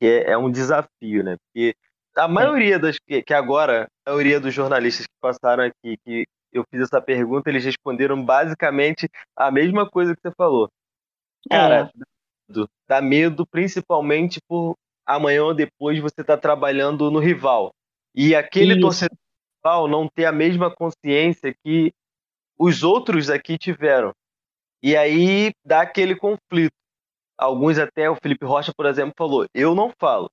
É, é um desafio, né? Porque a maioria das que, que agora, a maioria dos jornalistas que passaram aqui, que eu fiz essa pergunta, eles responderam basicamente a mesma coisa que você falou. Cara, dá medo, dá medo principalmente por amanhã ou depois você estar trabalhando no rival. E aquele Isso. torcedor rival não ter a mesma consciência que os outros aqui tiveram. E aí dá aquele conflito. Alguns até, o Felipe Rocha, por exemplo, falou: Eu não falo.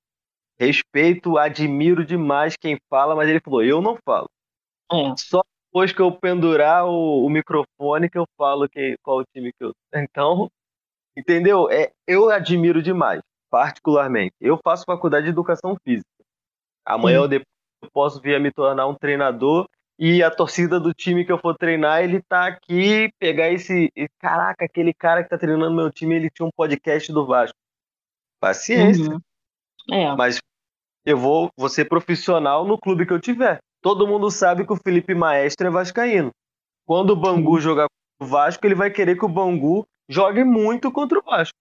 Respeito, admiro demais quem fala, mas ele falou: Eu não falo. É. Só depois que eu pendurar o, o microfone que eu falo que, qual o time que eu. Então, entendeu? É, eu admiro demais, particularmente. Eu faço faculdade de educação física. Amanhã Sim. ou depois eu posso vir a me tornar um treinador e a torcida do time que eu for treinar, ele tá aqui, pegar esse. e, Caraca, aquele cara que tá treinando meu time, ele tinha um podcast do Vasco. Paciência. Uhum. É. Mas eu vou, vou ser profissional no clube que eu tiver. Todo mundo sabe que o Felipe Maestro é vascaíno. Quando o Bangu jogar contra o Vasco, ele vai querer que o Bangu jogue muito contra o Vasco,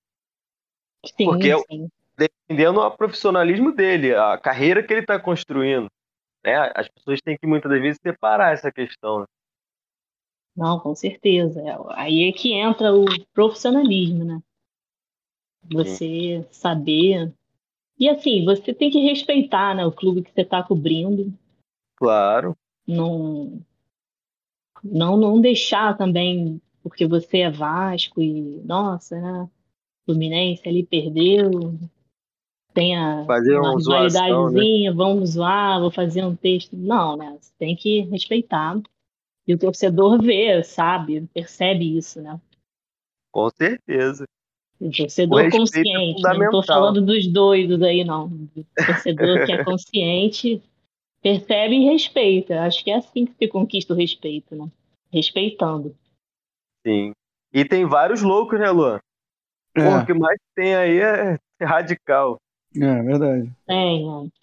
Sim, porque é sim. defendendo o profissionalismo dele, a carreira que ele está construindo. Né? As pessoas têm que muitas das vezes separar essa questão. né? Não, com certeza. É, Aí é que entra o profissionalismo, né? Você saber. E assim, você tem que respeitar, né, o clube que você está cobrindo. Claro, Não, não, não deixar também, porque você é Vasco e, nossa, né? Fluminense ali perdeu. Tem a, fazer uma zoação, né? rivalidadezinha, vamos zoar, vou fazer um texto. Não, né? Você tem que respeitar. E o torcedor vê, sabe, percebe isso, né? Com certeza. O O torcedor respeito é consciente, né? não estou falando dos doidos aí, não. O torcedor que é consciente percebe e respeita. Acho que é assim que se conquista o respeito, né? Respeitando. Sim. E tem vários loucos, né, Luan? É, Pô, o que mais tem aí é radical. É verdade. Tem, é.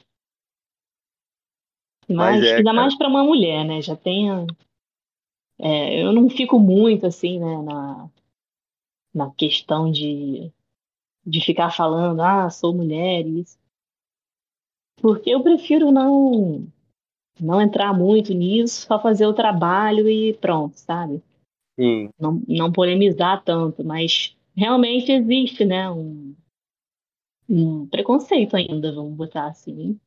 Mas Mas é, ainda cara. mais para uma mulher, né? Já tem. é, eu não fico muito assim, né, na, na questão de, de ficar falando, ah, sou mulher, isso. Porque eu prefiro não, não entrar muito nisso, só fazer o trabalho e pronto, sabe? Sim. Não, não polemizar tanto, mas realmente existe, né, um, um preconceito ainda, vamos botar assim.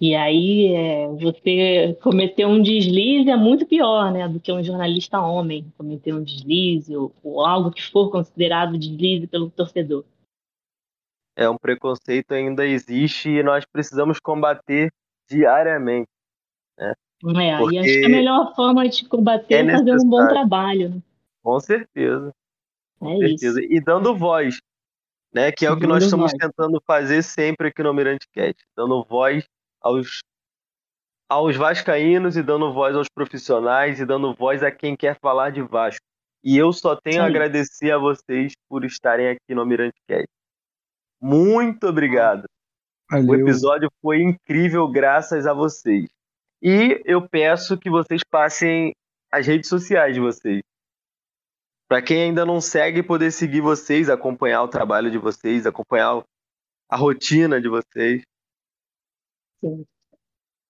E aí, é, você cometer um deslize é muito pior, né, do que um jornalista homem cometer um deslize ou, ou algo que for considerado deslize pelo torcedor. É um preconceito ainda existe e nós precisamos combater diariamente. É, Porque e acho que a melhor forma de combater é é fazer um bom trabalho. né? Com certeza, É com isso. certeza. E dando voz, né? Que é o que nós estamos tentando fazer sempre aqui no Mirante Cat, dando voz aos aos vascaínos e dando voz aos profissionais e dando voz a quem quer falar de Vasco. E eu só tenho a Sim. agradecer a vocês por estarem aqui no Mirante Cat. Muito obrigado. O Valeu. episódio foi incrível graças a vocês. E eu peço que vocês passem as redes sociais de vocês. Para quem ainda não segue, poder seguir vocês, acompanhar o trabalho de vocês, acompanhar a rotina de vocês.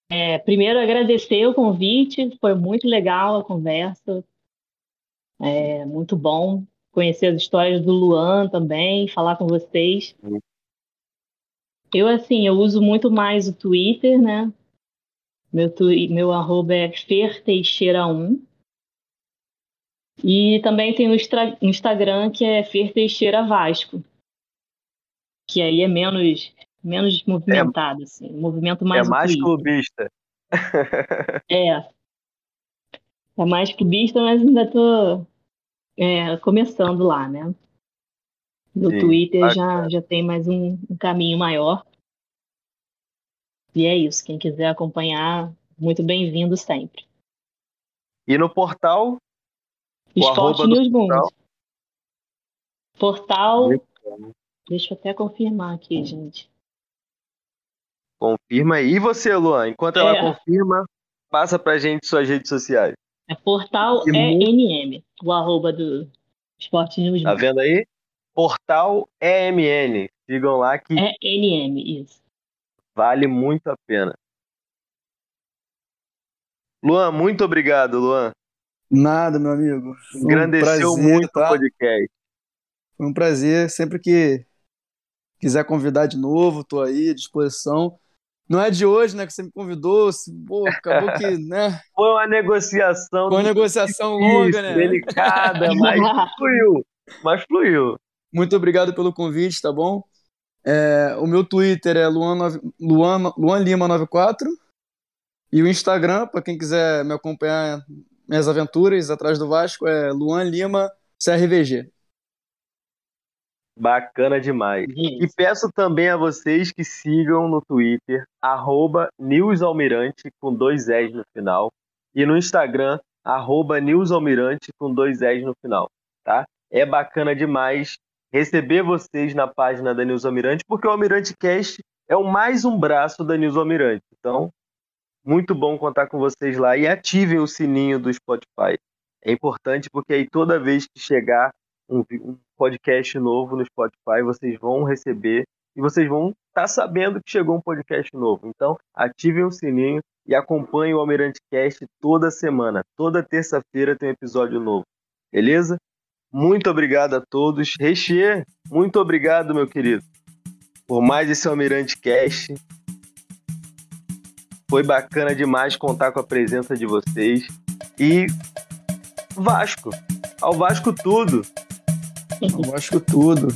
É, primeiro, agradecer o convite, foi muito legal a conversa, é muito bom conhecer as histórias do Luan também, falar com vocês. Sim. Eu, assim, eu uso muito mais o Twitter, né? Meu, twi- meu arroba é ferteixeira1. E também tem o Instagram, que é Fer Teixeira Vasco, que aí é menos, menos movimentado, assim, um movimento mais é mais clubista. É. É mais clubista, mas ainda tô é, começando lá, né? No Sim, Twitter já, já tem mais um, um caminho maior. E é isso. Quem quiser acompanhar, muito bem-vindo sempre. E no portal, O Esporte do News portal? Mundo. Portal. Deixa eu até confirmar aqui, gente. confirma aí. E você, Luan? Enquanto ela É. confirma, passa pra gente suas redes sociais. É Portal ENM, o arroba do Esporte News Tá vendo aí? Portal EMN. Sigam lá que É ENM, isso. vale muito a pena. Luan, muito obrigado, Luan. Nada, meu amigo. Foi um Engrandeceu prazer, muito tá? o podcast. Foi um prazer. Sempre que quiser convidar de novo, tô aí à disposição. Não é de hoje, né, que você me convidou. se- Pô, acabou que, né? Foi uma negociação Foi uma negociação longa, né? delicada, mas fluiu. Mas fluiu. Muito obrigado pelo convite, tá bom? É, o meu Twitter é Luan, Luan, Luan Lima 94 e o Instagram, para quem quiser me acompanhar minhas aventuras atrás do Vasco, é Luan Lima CRVG. Bacana demais. E peço também a vocês que sigam no Twitter, arroba newsalmirante, com dois S no final, e no Instagram, arroba newsalmirante, com dois S no final, tá? É bacana demais receber vocês na página da News Almirante, porque o Almirante Cast é o mais um braço da News Almirante. Então, muito bom contar com vocês lá e ativem o sininho do Spotify. É importante porque aí toda vez que chegar um, um podcast novo no Spotify, vocês vão receber e vocês vão estar sabendo que chegou um podcast novo. Então, ativem o sininho e acompanhem o Almirante Cast toda semana. Toda terça-feira tem um episódio novo. Beleza? Muito obrigado a todos. Rechier, muito obrigado, meu querido, por mais esse Almirante Cast. Foi bacana demais contar com a presença de vocês. E Vasco. Ao Vasco tudo. Acho que tudo.